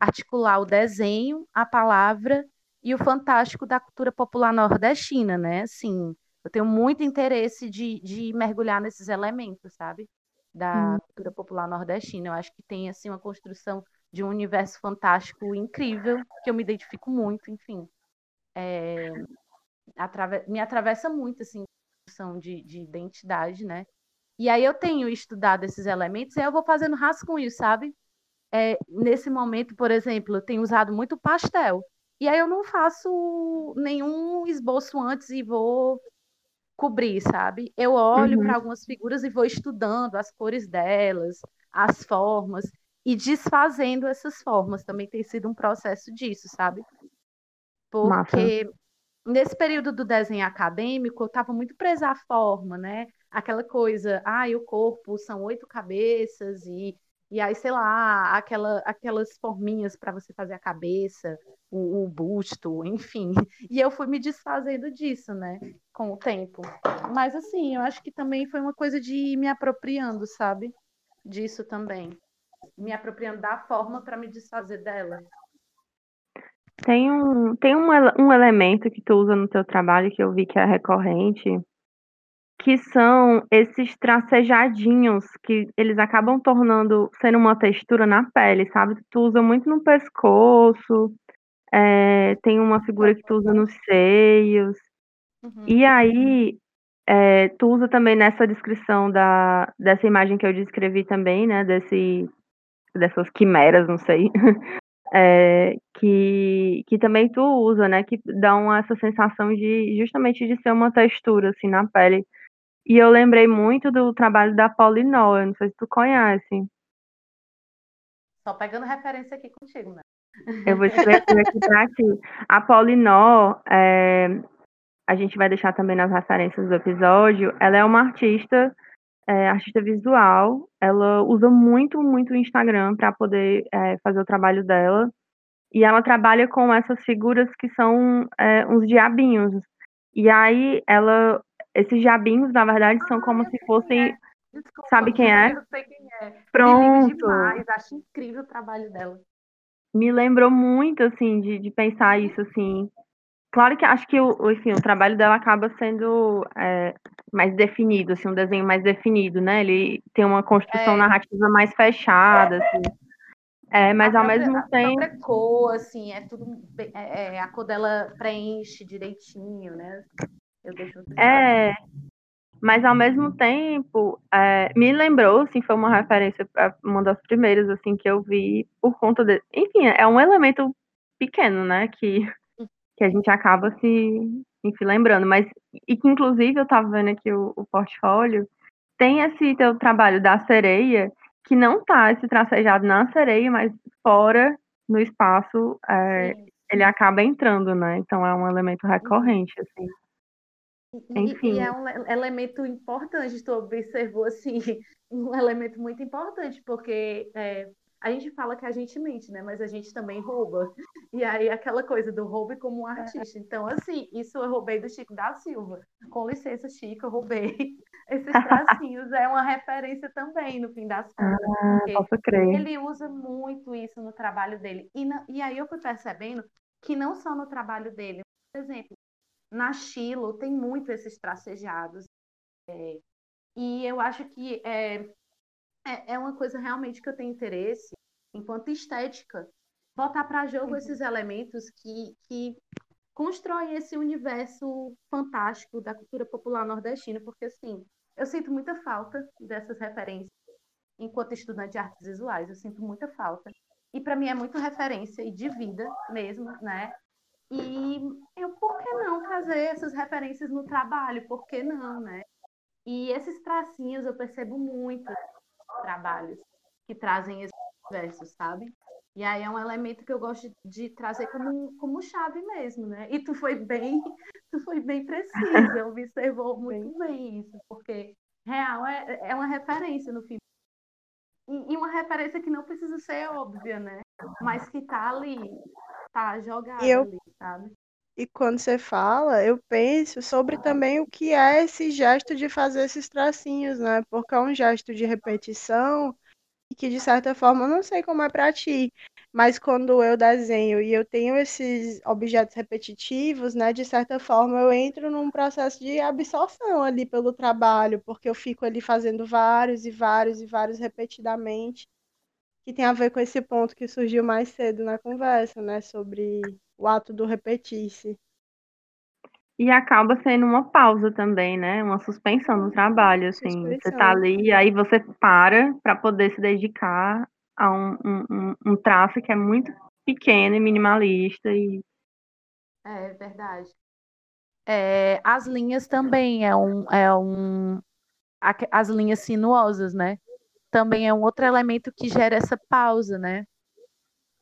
articular o desenho, a palavra e o fantástico da cultura popular nordestina, né? Assim, eu tenho muito interesse de, de mergulhar nesses elementos, sabe? Da hum. cultura popular nordestina. Eu acho que tem, assim, uma construção de um universo fantástico incrível, que eu me identifico muito, enfim. É, atrave me atravessa muito, assim, a de, de identidade, né? E aí eu tenho estudado esses elementos e eu vou fazendo rascunhos, sabe? É, nesse momento, por exemplo, eu tenho usado muito pastel. E aí eu não faço nenhum esboço antes e vou cobrir, sabe? Eu olho uhum. para algumas figuras e vou estudando as cores delas, as formas e desfazendo essas formas. Também tem sido um processo disso, sabe? Porque nesse período do desenho acadêmico, eu estava muito presa à forma, né? Aquela coisa, ah, o corpo são oito cabeças e e aí, sei lá, aquela, aquelas forminhas para você fazer a cabeça, o, o, busto, enfim. E eu fui me desfazendo disso, né, com o tempo. Mas, assim, eu acho que também foi uma coisa de ir me apropriando, sabe? Disso também. Me apropriando da forma para me desfazer dela. Tem, um, tem um, um elemento que tu usa no teu trabalho que eu vi que é recorrente, que são esses tracejadinhos que eles acabam tornando, sendo uma textura na pele, sabe? Tu usa muito no pescoço, é, tem uma figura que tu usa nos seios. Uhum. E aí, é, tu usa também nessa descrição da, dessa imagem que eu descrevi também, né? Desse, dessas quimeras, não sei. É, que, que também tu usa, né? Que dão essa sensação de justamente de ser uma textura assim na pele. E eu lembrei muito do trabalho da Paulinó, eu não sei se tu conhece. Só pegando referência aqui contigo, né? Eu vou escrever aqui para ti. A Paulinó, é, a gente vai deixar também nas referências do episódio, ela é uma artista, é, artista visual, ela usa muito, muito o Instagram para poder é, fazer o trabalho dela. E ela trabalha com essas figuras que são é, uns diabinhos. E aí ela esses diabinhos, na verdade, são ah, como se fossem. É. Desculpa, sabe quem é? Eu sei quem é. Pronto. Demais, acho incrível o trabalho dela. Me lembrou muito, assim, de, de pensar isso, assim. Claro que acho que o, enfim, o trabalho dela acaba sendo é, mais definido, assim, um desenho mais definido, né? Ele tem uma construção é. narrativa mais fechada, assim. É, mas a ao própria, mesmo tempo. A cor, assim, é tudo. É, é, a cor dela preenche direitinho, né? Eu deixo É, mas ao mesmo tempo, é, me lembrou, assim, foi uma referência, uma das primeiras, assim, que eu vi por conta de. Enfim, é um elemento pequeno, né, que, que a gente acaba se, enfim, lembrando, mas, e que inclusive eu tava vendo aqui o, o portfólio, tem esse teu trabalho da sereia, que não tá esse tracejado na sereia, mas fora, no espaço, é, ele acaba entrando, né, então é um elemento recorrente, assim. Enfim. E, é um elemento importante, tu observou assim, um elemento muito importante, porque é, a gente fala que a gente mente, né? Mas a gente também rouba. E aí aquela coisa do roubo como um artista. Então, assim, isso eu roubei do Chico da Silva. Com licença, Chico, eu roubei. Esses tracinhos é uma referência também, no fim das contas. Ah, posso crer. Ele usa muito isso no trabalho dele. E, na, e aí eu fui percebendo que não só no trabalho dele, por exemplo, na Chilo tem muito esses tracejados. É, e eu acho que é, é, é, uma coisa realmente que eu tenho interesse, enquanto estética, botar para jogo uhum. esses elementos que, que constroem esse universo fantástico da cultura popular nordestina, porque assim, eu sinto muita falta dessas referências enquanto estudante de artes visuais, eu sinto muita falta. E para mim é muito referência e de vida mesmo, né? E eu, por que não fazer essas referências no trabalho? Por que não, né? E esses tracinhos eu percebo muito trabalhos que trazem esses versos, sabe? E aí é um elemento que eu gosto de trazer como, como chave mesmo, né? E tu foi bem, tu foi bem precisa, observou muito bem isso, porque real é, é uma referência no fim. E, e uma referência que não precisa ser óbvia, né? Mas que tá ali, tá jogado eu, ali, sabe? E quando você fala, eu penso sobre também o que é esse gesto de fazer esses tracinhos, né? Porque é um gesto de repetição e que, de certa forma, eu não sei como é para ti, mas quando eu desenho e eu tenho esses objetos repetitivos, né? De certa forma, eu entro num processo de absorção ali pelo trabalho, porque eu fico ali fazendo vários e vários e vários repetidamente, que tem a ver com esse ponto que surgiu mais cedo na conversa, né? Sobre o ato do repetir-se. E acaba sendo uma pausa também, né? Uma suspensão no trabalho, assim. Suspensão. Você tá ali, aí você para para poder se dedicar a um, um, um, traço que é muito pequeno e minimalista. E... É verdade. É, as linhas também é um, é um. As linhas sinuosas, né? Também é um outro elemento que gera essa pausa, né?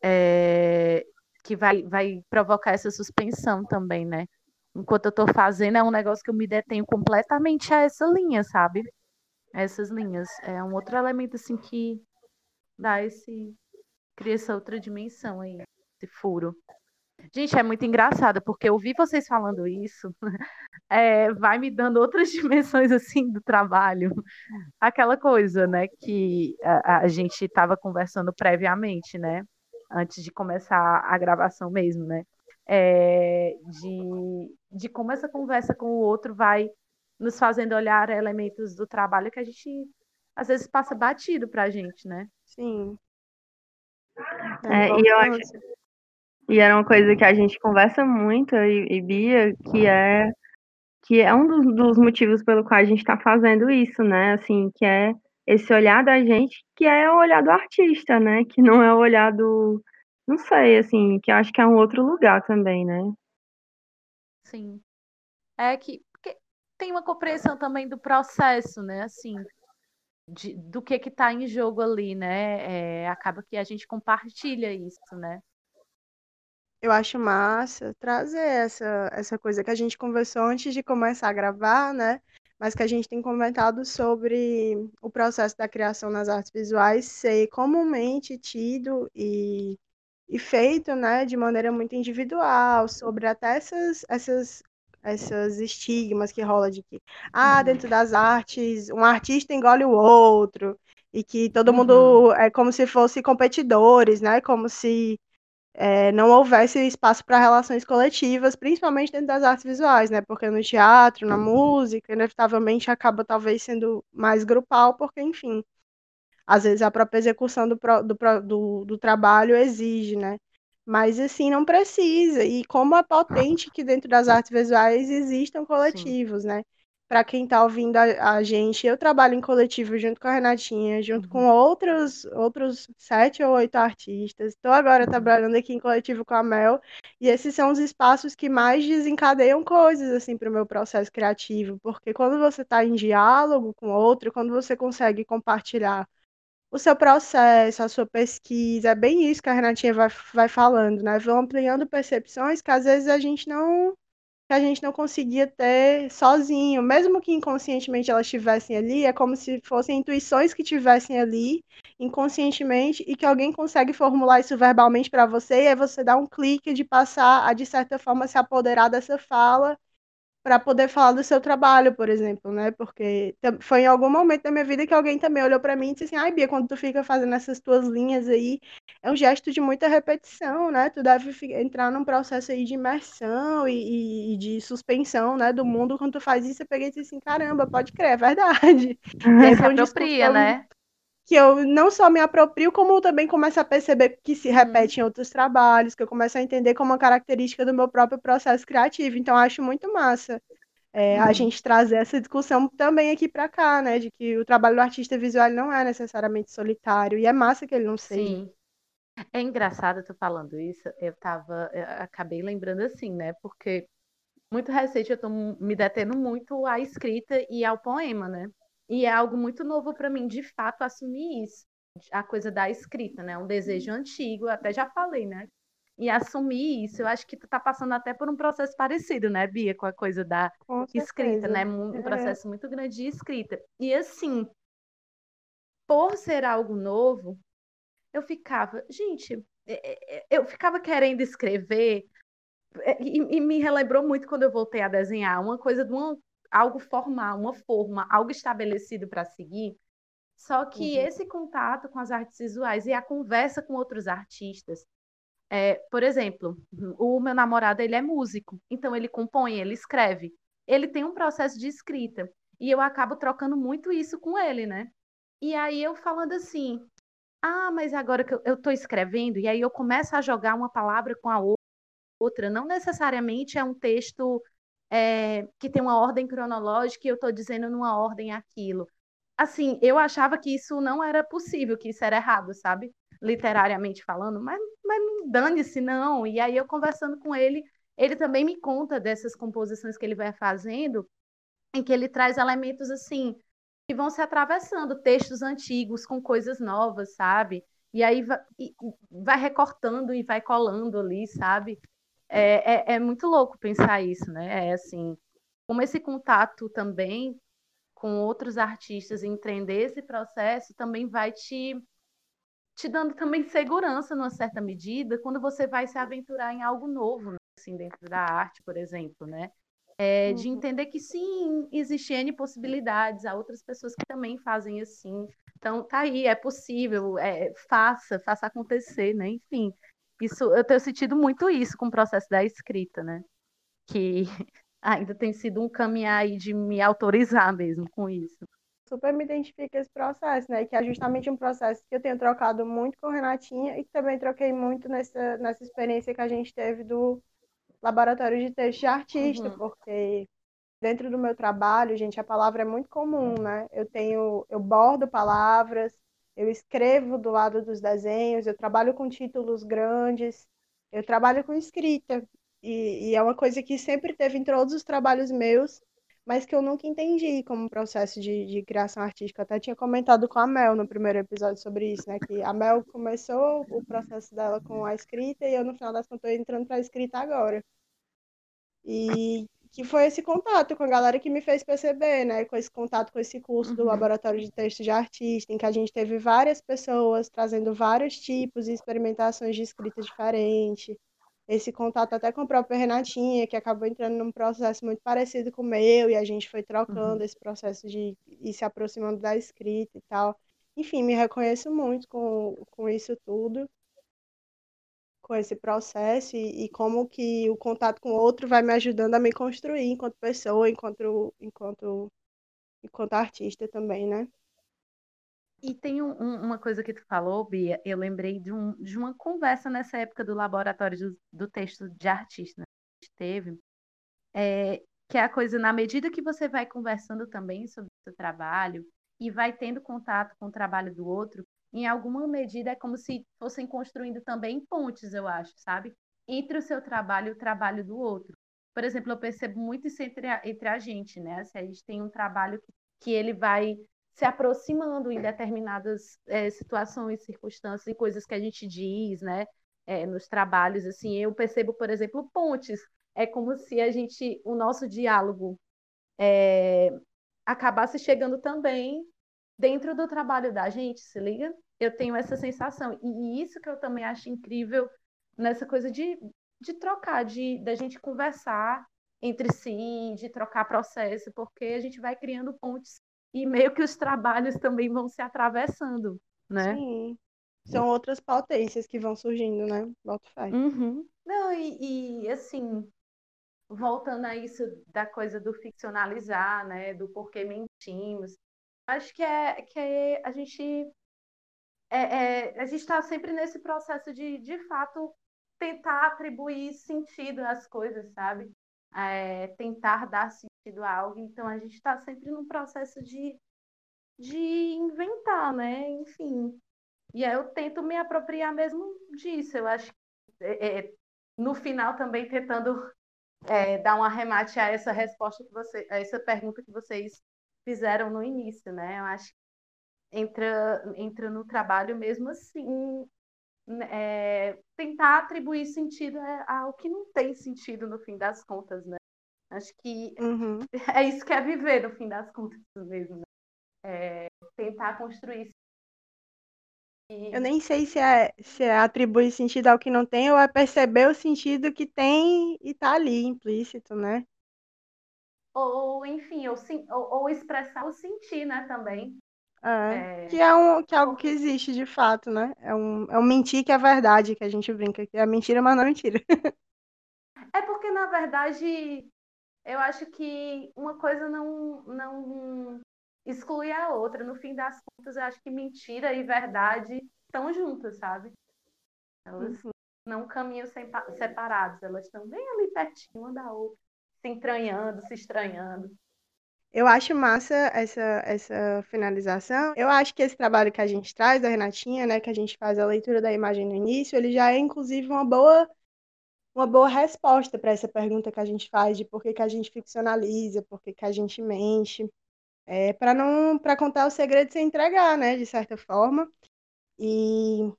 É, que vai, vai provocar essa suspensão também, né? Enquanto eu tô fazendo, é um negócio que eu me detenho completamente a essa linha, sabe? Essas linhas. É um outro elemento, assim, que dá esse. cria essa outra dimensão aí, esse furo. Gente, é muito engraçado, porque ouvir vocês falando isso é, vai me dando outras dimensões assim do trabalho. Aquela coisa, né, que a, a gente estava conversando previamente, né? antes de começar a gravação mesmo, né? É, de, de como essa conversa com o outro vai nos fazendo olhar elementos do trabalho que a gente às vezes passa batido para a gente, né? Sim. É, e eu acho e era uma coisa que a gente conversa muito e, e Bia que é que é um dos, dos motivos pelo qual a gente está fazendo isso, né? Assim, que é esse olhar da gente que é o olhar do artista, né? Que não é o olhar do. Não sei, assim, que acho que é um outro lugar também, né? Sim. É que tem uma compreensão também do processo, né? Assim, de, do que que tá em jogo ali, né? É, acaba que a gente compartilha isso, né? Eu acho massa trazer essa, essa coisa que a gente conversou antes de começar a gravar, né? mas que a gente tem comentado sobre o processo da criação nas artes visuais ser comumente tido e, e feito né, de maneira muito individual, sobre até essas, essas, essas estigmas que rola de que, ah, uhum. dentro das artes, um artista engole o outro, e que todo uhum. mundo é como se fosse competidores, né? Como se é, não houvesse espaço para relações coletivas, principalmente dentro das artes visuais, né? Porque no teatro, na música, inevitavelmente acaba talvez sendo mais grupal, porque, enfim, às vezes a própria execução do, do, do, do trabalho exige, né? Mas assim, não precisa. E como é potente que dentro das artes visuais existam coletivos, Sim. né? Para quem está ouvindo a, a, gente, eu trabalho em coletivo junto com a Renatinha, junto uhum. com outros, outros sete ou oito artistas. Estou agora uhum. trabalhando aqui em coletivo com a Mel, e esses são os espaços que mais desencadeiam coisas assim para o meu processo criativo, porque quando você está em diálogo com outro, quando você consegue compartilhar o seu processo, a sua pesquisa, é bem isso que a Renatinha vai, vai falando, né? Vão ampliando percepções que às vezes a gente não que a gente não conseguia ter sozinho, mesmo que inconscientemente elas estivessem ali, é como se fossem intuições que estivessem ali inconscientemente e que alguém consegue formular isso verbalmente para você e aí você dá um clique de passar a de certa forma se apoderar dessa fala para poder falar do seu trabalho, por exemplo, né? Porque foi em algum momento da minha vida que alguém também olhou para mim e disse assim: "Ai, Bia, quando tu fica fazendo essas tuas linhas aí, é um gesto de muita repetição, né? Tu deve entrar num processo aí de imersão e, e de suspensão, né, do mundo quando tu faz isso". Eu peguei e disse assim: "Caramba, pode crer, é verdade". E Se apropria, né? Que eu não só me aproprio, como também começo a perceber que se uhum. repete em outros trabalhos, que eu começo a entender como uma característica do meu próprio processo criativo. Então, acho muito massa é, uhum. a gente trazer essa discussão também aqui para cá, né? De que o trabalho do artista visual não é necessariamente solitário, e é massa que ele não seja. Sim. É engraçado tu falando isso, eu tava, eu acabei lembrando assim, né? Porque muito recente eu tô me detendo muito à escrita e ao poema, né? E é algo muito novo para mim, de fato, assumir isso. A coisa da escrita, né? Um desejo antigo, até já falei, né? E assumir isso, eu acho que tu tá passando até por um processo parecido, né, Bia, com a coisa da escrita, né? Um é. processo muito grande de escrita. E assim, por ser algo novo, eu ficava, gente, é, é, eu ficava querendo escrever é, e, e, me relembrou muito quando eu voltei a desenhar, uma coisa de uma, algo formal, uma forma, algo estabelecido para seguir. Só que uhum. esse contato com as artes visuais e a conversa com outros artistas, é, por exemplo, o meu namorado ele é músico, então ele compõe, ele escreve, ele tem um processo de escrita e eu acabo trocando muito isso com ele, né? E aí eu falando assim, ah, mas agora que eu estou escrevendo, e aí eu começo a jogar uma palavra com a outra, não necessariamente é um texto é, que tem uma ordem cronológica e eu estou dizendo numa ordem aquilo. Assim, eu achava que isso não era possível, que isso era errado, sabe? Literariamente falando, mas, mas dane-se, não. E aí eu conversando com ele, ele também me conta dessas composições que ele vai fazendo, em que ele traz elementos assim que vão se atravessando, textos antigos com coisas novas, sabe? E aí vai, vai recortando e vai colando ali, sabe? É, é, é, muito louco pensar isso, né? É assim, como esse contato também com outros artistas, entender esse processo também vai te te dando também segurança numa certa medida quando você vai se aventurar em algo novo, né? assim, dentro da arte, por exemplo, né? É, de uhum. entender que sim, existe N possibilidades, há outras pessoas que também fazem assim. Então, tá aí, é possível, é, faça, faça acontecer, né? Enfim, isso, eu tenho sentido muito isso com o processo da escrita, né? Que ainda tem sido um caminhar aí de me autorizar mesmo com isso. Super me identifica esse processo, né? Que é justamente um processo que eu tenho trocado muito com Renatinha e que também troquei muito nessa, nessa experiência que a gente teve do laboratório de texto de artista, uhum. porque dentro do meu trabalho, gente, a palavra é muito comum, né? Eu tenho, eu bordo palavras, eu escrevo do lado dos desenhos, eu trabalho com títulos grandes, eu trabalho com escrita. E, e, é uma coisa que sempre teve em todos os trabalhos meus, mas que eu nunca entendi como processo de, de criação artística. Eu até tinha comentado com a Mel no primeiro episódio sobre isso, né? Que a Mel começou o processo dela com a escrita e eu, no final das contas, estou entrando para a escrita agora. E que foi esse contato com a galera que me fez perceber, né? Com esse contato com esse curso do uhum. Laboratório de Texto de Artista, em que a gente teve várias pessoas trazendo vários tipos e experimentações de escrita diferente. Esse contato até com a própria Renatinha, que acabou entrando num processo muito parecido com o meu, e a gente foi trocando uhum. esse processo de ir se aproximando da escrita e tal. Enfim, me reconheço muito com, com isso tudo com esse processo e, e, como que o contato com o outro vai me ajudando a me construir enquanto pessoa, enquanto, enquanto, enquanto artista também, né? E tem um, uma coisa que tu falou, Bia, eu lembrei de, um, de uma conversa nessa época do laboratório do, do texto de artista né, que teve, é, que é a coisa, na medida que você vai conversando também sobre o seu trabalho e vai tendo contato com o trabalho do outro, em alguma medida, é como se fossem construindo também pontes, eu acho, sabe? Entre o seu trabalho e o trabalho do outro. Por exemplo, eu percebo muito isso entre a, entre a gente, né? Se a gente tem um trabalho que, que ele vai se aproximando em determinadas é, situações, circunstâncias e coisas que a gente diz, né? É, nos trabalhos, assim, eu percebo, por exemplo, pontes. É como se a gente, o nosso diálogo é, acabasse chegando também dentro do trabalho da gente, se liga? Eu tenho essa sensação. E isso que eu também acho incrível nessa coisa de, de trocar, de da gente conversar entre si, de trocar processo, porque a gente vai criando pontes e meio que os trabalhos também vão se atravessando, né? Sim. São outras potências que vão surgindo, né? Boto fé. Uhum. Não, e, e assim, voltando a isso da coisa do ficcionalizar, né? Do porquê mentimos acho que é que a gente é, é, a gente está sempre nesse processo de, de fato, tentar atribuir sentido às coisas, sabe? É, tentar dar sentido a algo. Então, a gente está sempre num processo de, de inventar, né? Enfim. E aí eu tento me apropriar mesmo disso. Eu acho que, é, é no final, também tentando é, dar um arremate a essa resposta que você, a essa pergunta que vocês fizeram no início, né? Eu acho que entra, entra no trabalho mesmo assim, é, tentar atribuir sentido ao que não tem sentido no fim das contas, né? Acho que uhum. é isso que é viver no fim das contas mesmo, né? É, tentar construir Eu nem sei se é, se é atribuir sentido ao que não tem ou é perceber o sentido que tem e tá ali implícito, né? Ou, enfim, ou, ou, ou expressar o sentir, né, também. É, é, que é, um, que é algo que existe de fato, né? É um, é um mentir que é verdade, que a gente brinca, que é mentira, mas não é mentira. É porque, na verdade, eu acho que uma coisa não, não exclui a outra. No fim das contas, eu acho que mentira e verdade estão juntas, sabe? Elas uhum. não caminham separados, elas estão bem ali pertinho uma da outra, se entranhando, se estranhando. Eu acho massa essa, essa finalização. Eu acho que esse trabalho que a gente traz da Renatinha, né, que a gente faz a leitura da imagem no início, ele já é inclusive uma boa uma boa resposta para essa pergunta que a gente faz de por que, que a gente ficcionaliza, por que, que a gente mente, é, para não para contar o segredo sem entregar, né, de certa forma. E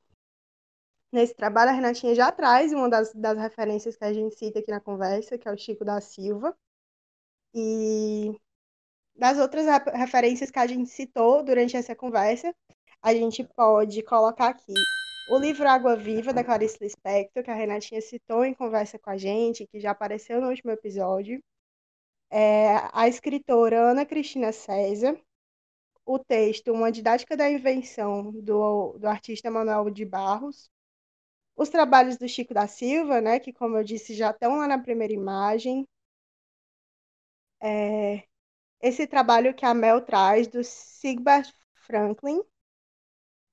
nesse trabalho a Renatinha já traz uma das, das referências que a gente cita aqui na conversa, que é o Chico da Silva. E das outras referências que a gente citou durante essa conversa, a gente pode colocar aqui o livro Água Viva, da Clarice Lispector, que a Renatinha citou em conversa com a gente, que já apareceu no último episódio. É, a escritora Ana Cristina César. O texto Uma Didática da Invenção, do, do artista Manuel de Barros. Os trabalhos do Chico da Silva, né, que, como eu disse, já estão lá na primeira imagem. É, esse trabalho que a Mel traz do Sigbert Franklin,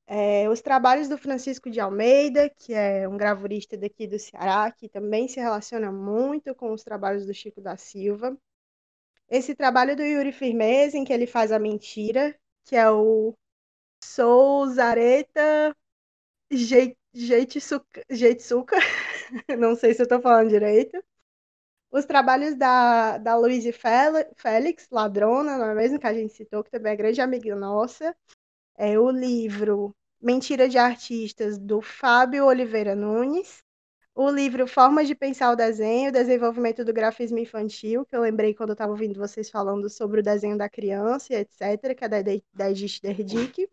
é, os trabalhos do Francisco de Almeida, que é um gravurista daqui do Ceará, que também se relaciona muito com os trabalhos do Chico da Silva. Esse trabalho do Yuri Firmeza, em que ele faz a mentira, que é o Souzareta Jeitsuka, não sei se eu estou falando direito. Os trabalhos da, da Luísa Félix, Ladrona, não é mesmo? Que a gente citou, que também é grande amiga nossa. É o livro Mentira de Artistas, do Fábio Oliveira Nunes. O livro Formas de Pensar o Desenho, Desenvolvimento do Grafismo Infantil, que eu lembrei quando eu estava ouvindo vocês falando sobre o desenho da criança, etc., que é da Edith Derdick.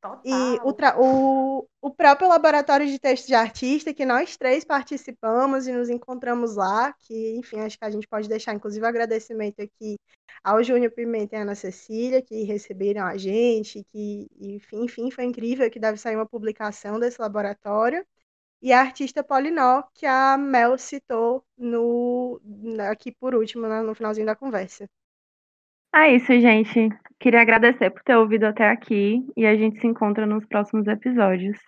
Total. E o, o, o próprio laboratório de texto de artista, que nós três participamos e nos encontramos lá, que, enfim, acho que a gente pode deixar, inclusive, um agradecimento aqui ao Júnior Pimenta e à Ana Cecília, que receberam a gente, que, enfim, enfim, foi incrível que deve sair uma publicação desse laboratório. E a artista Polinó, que a Mel citou no, aqui por último, no finalzinho da conversa. É isso, gente. Queria agradecer por ter ouvido até aqui e a gente se encontra nos próximos episódios.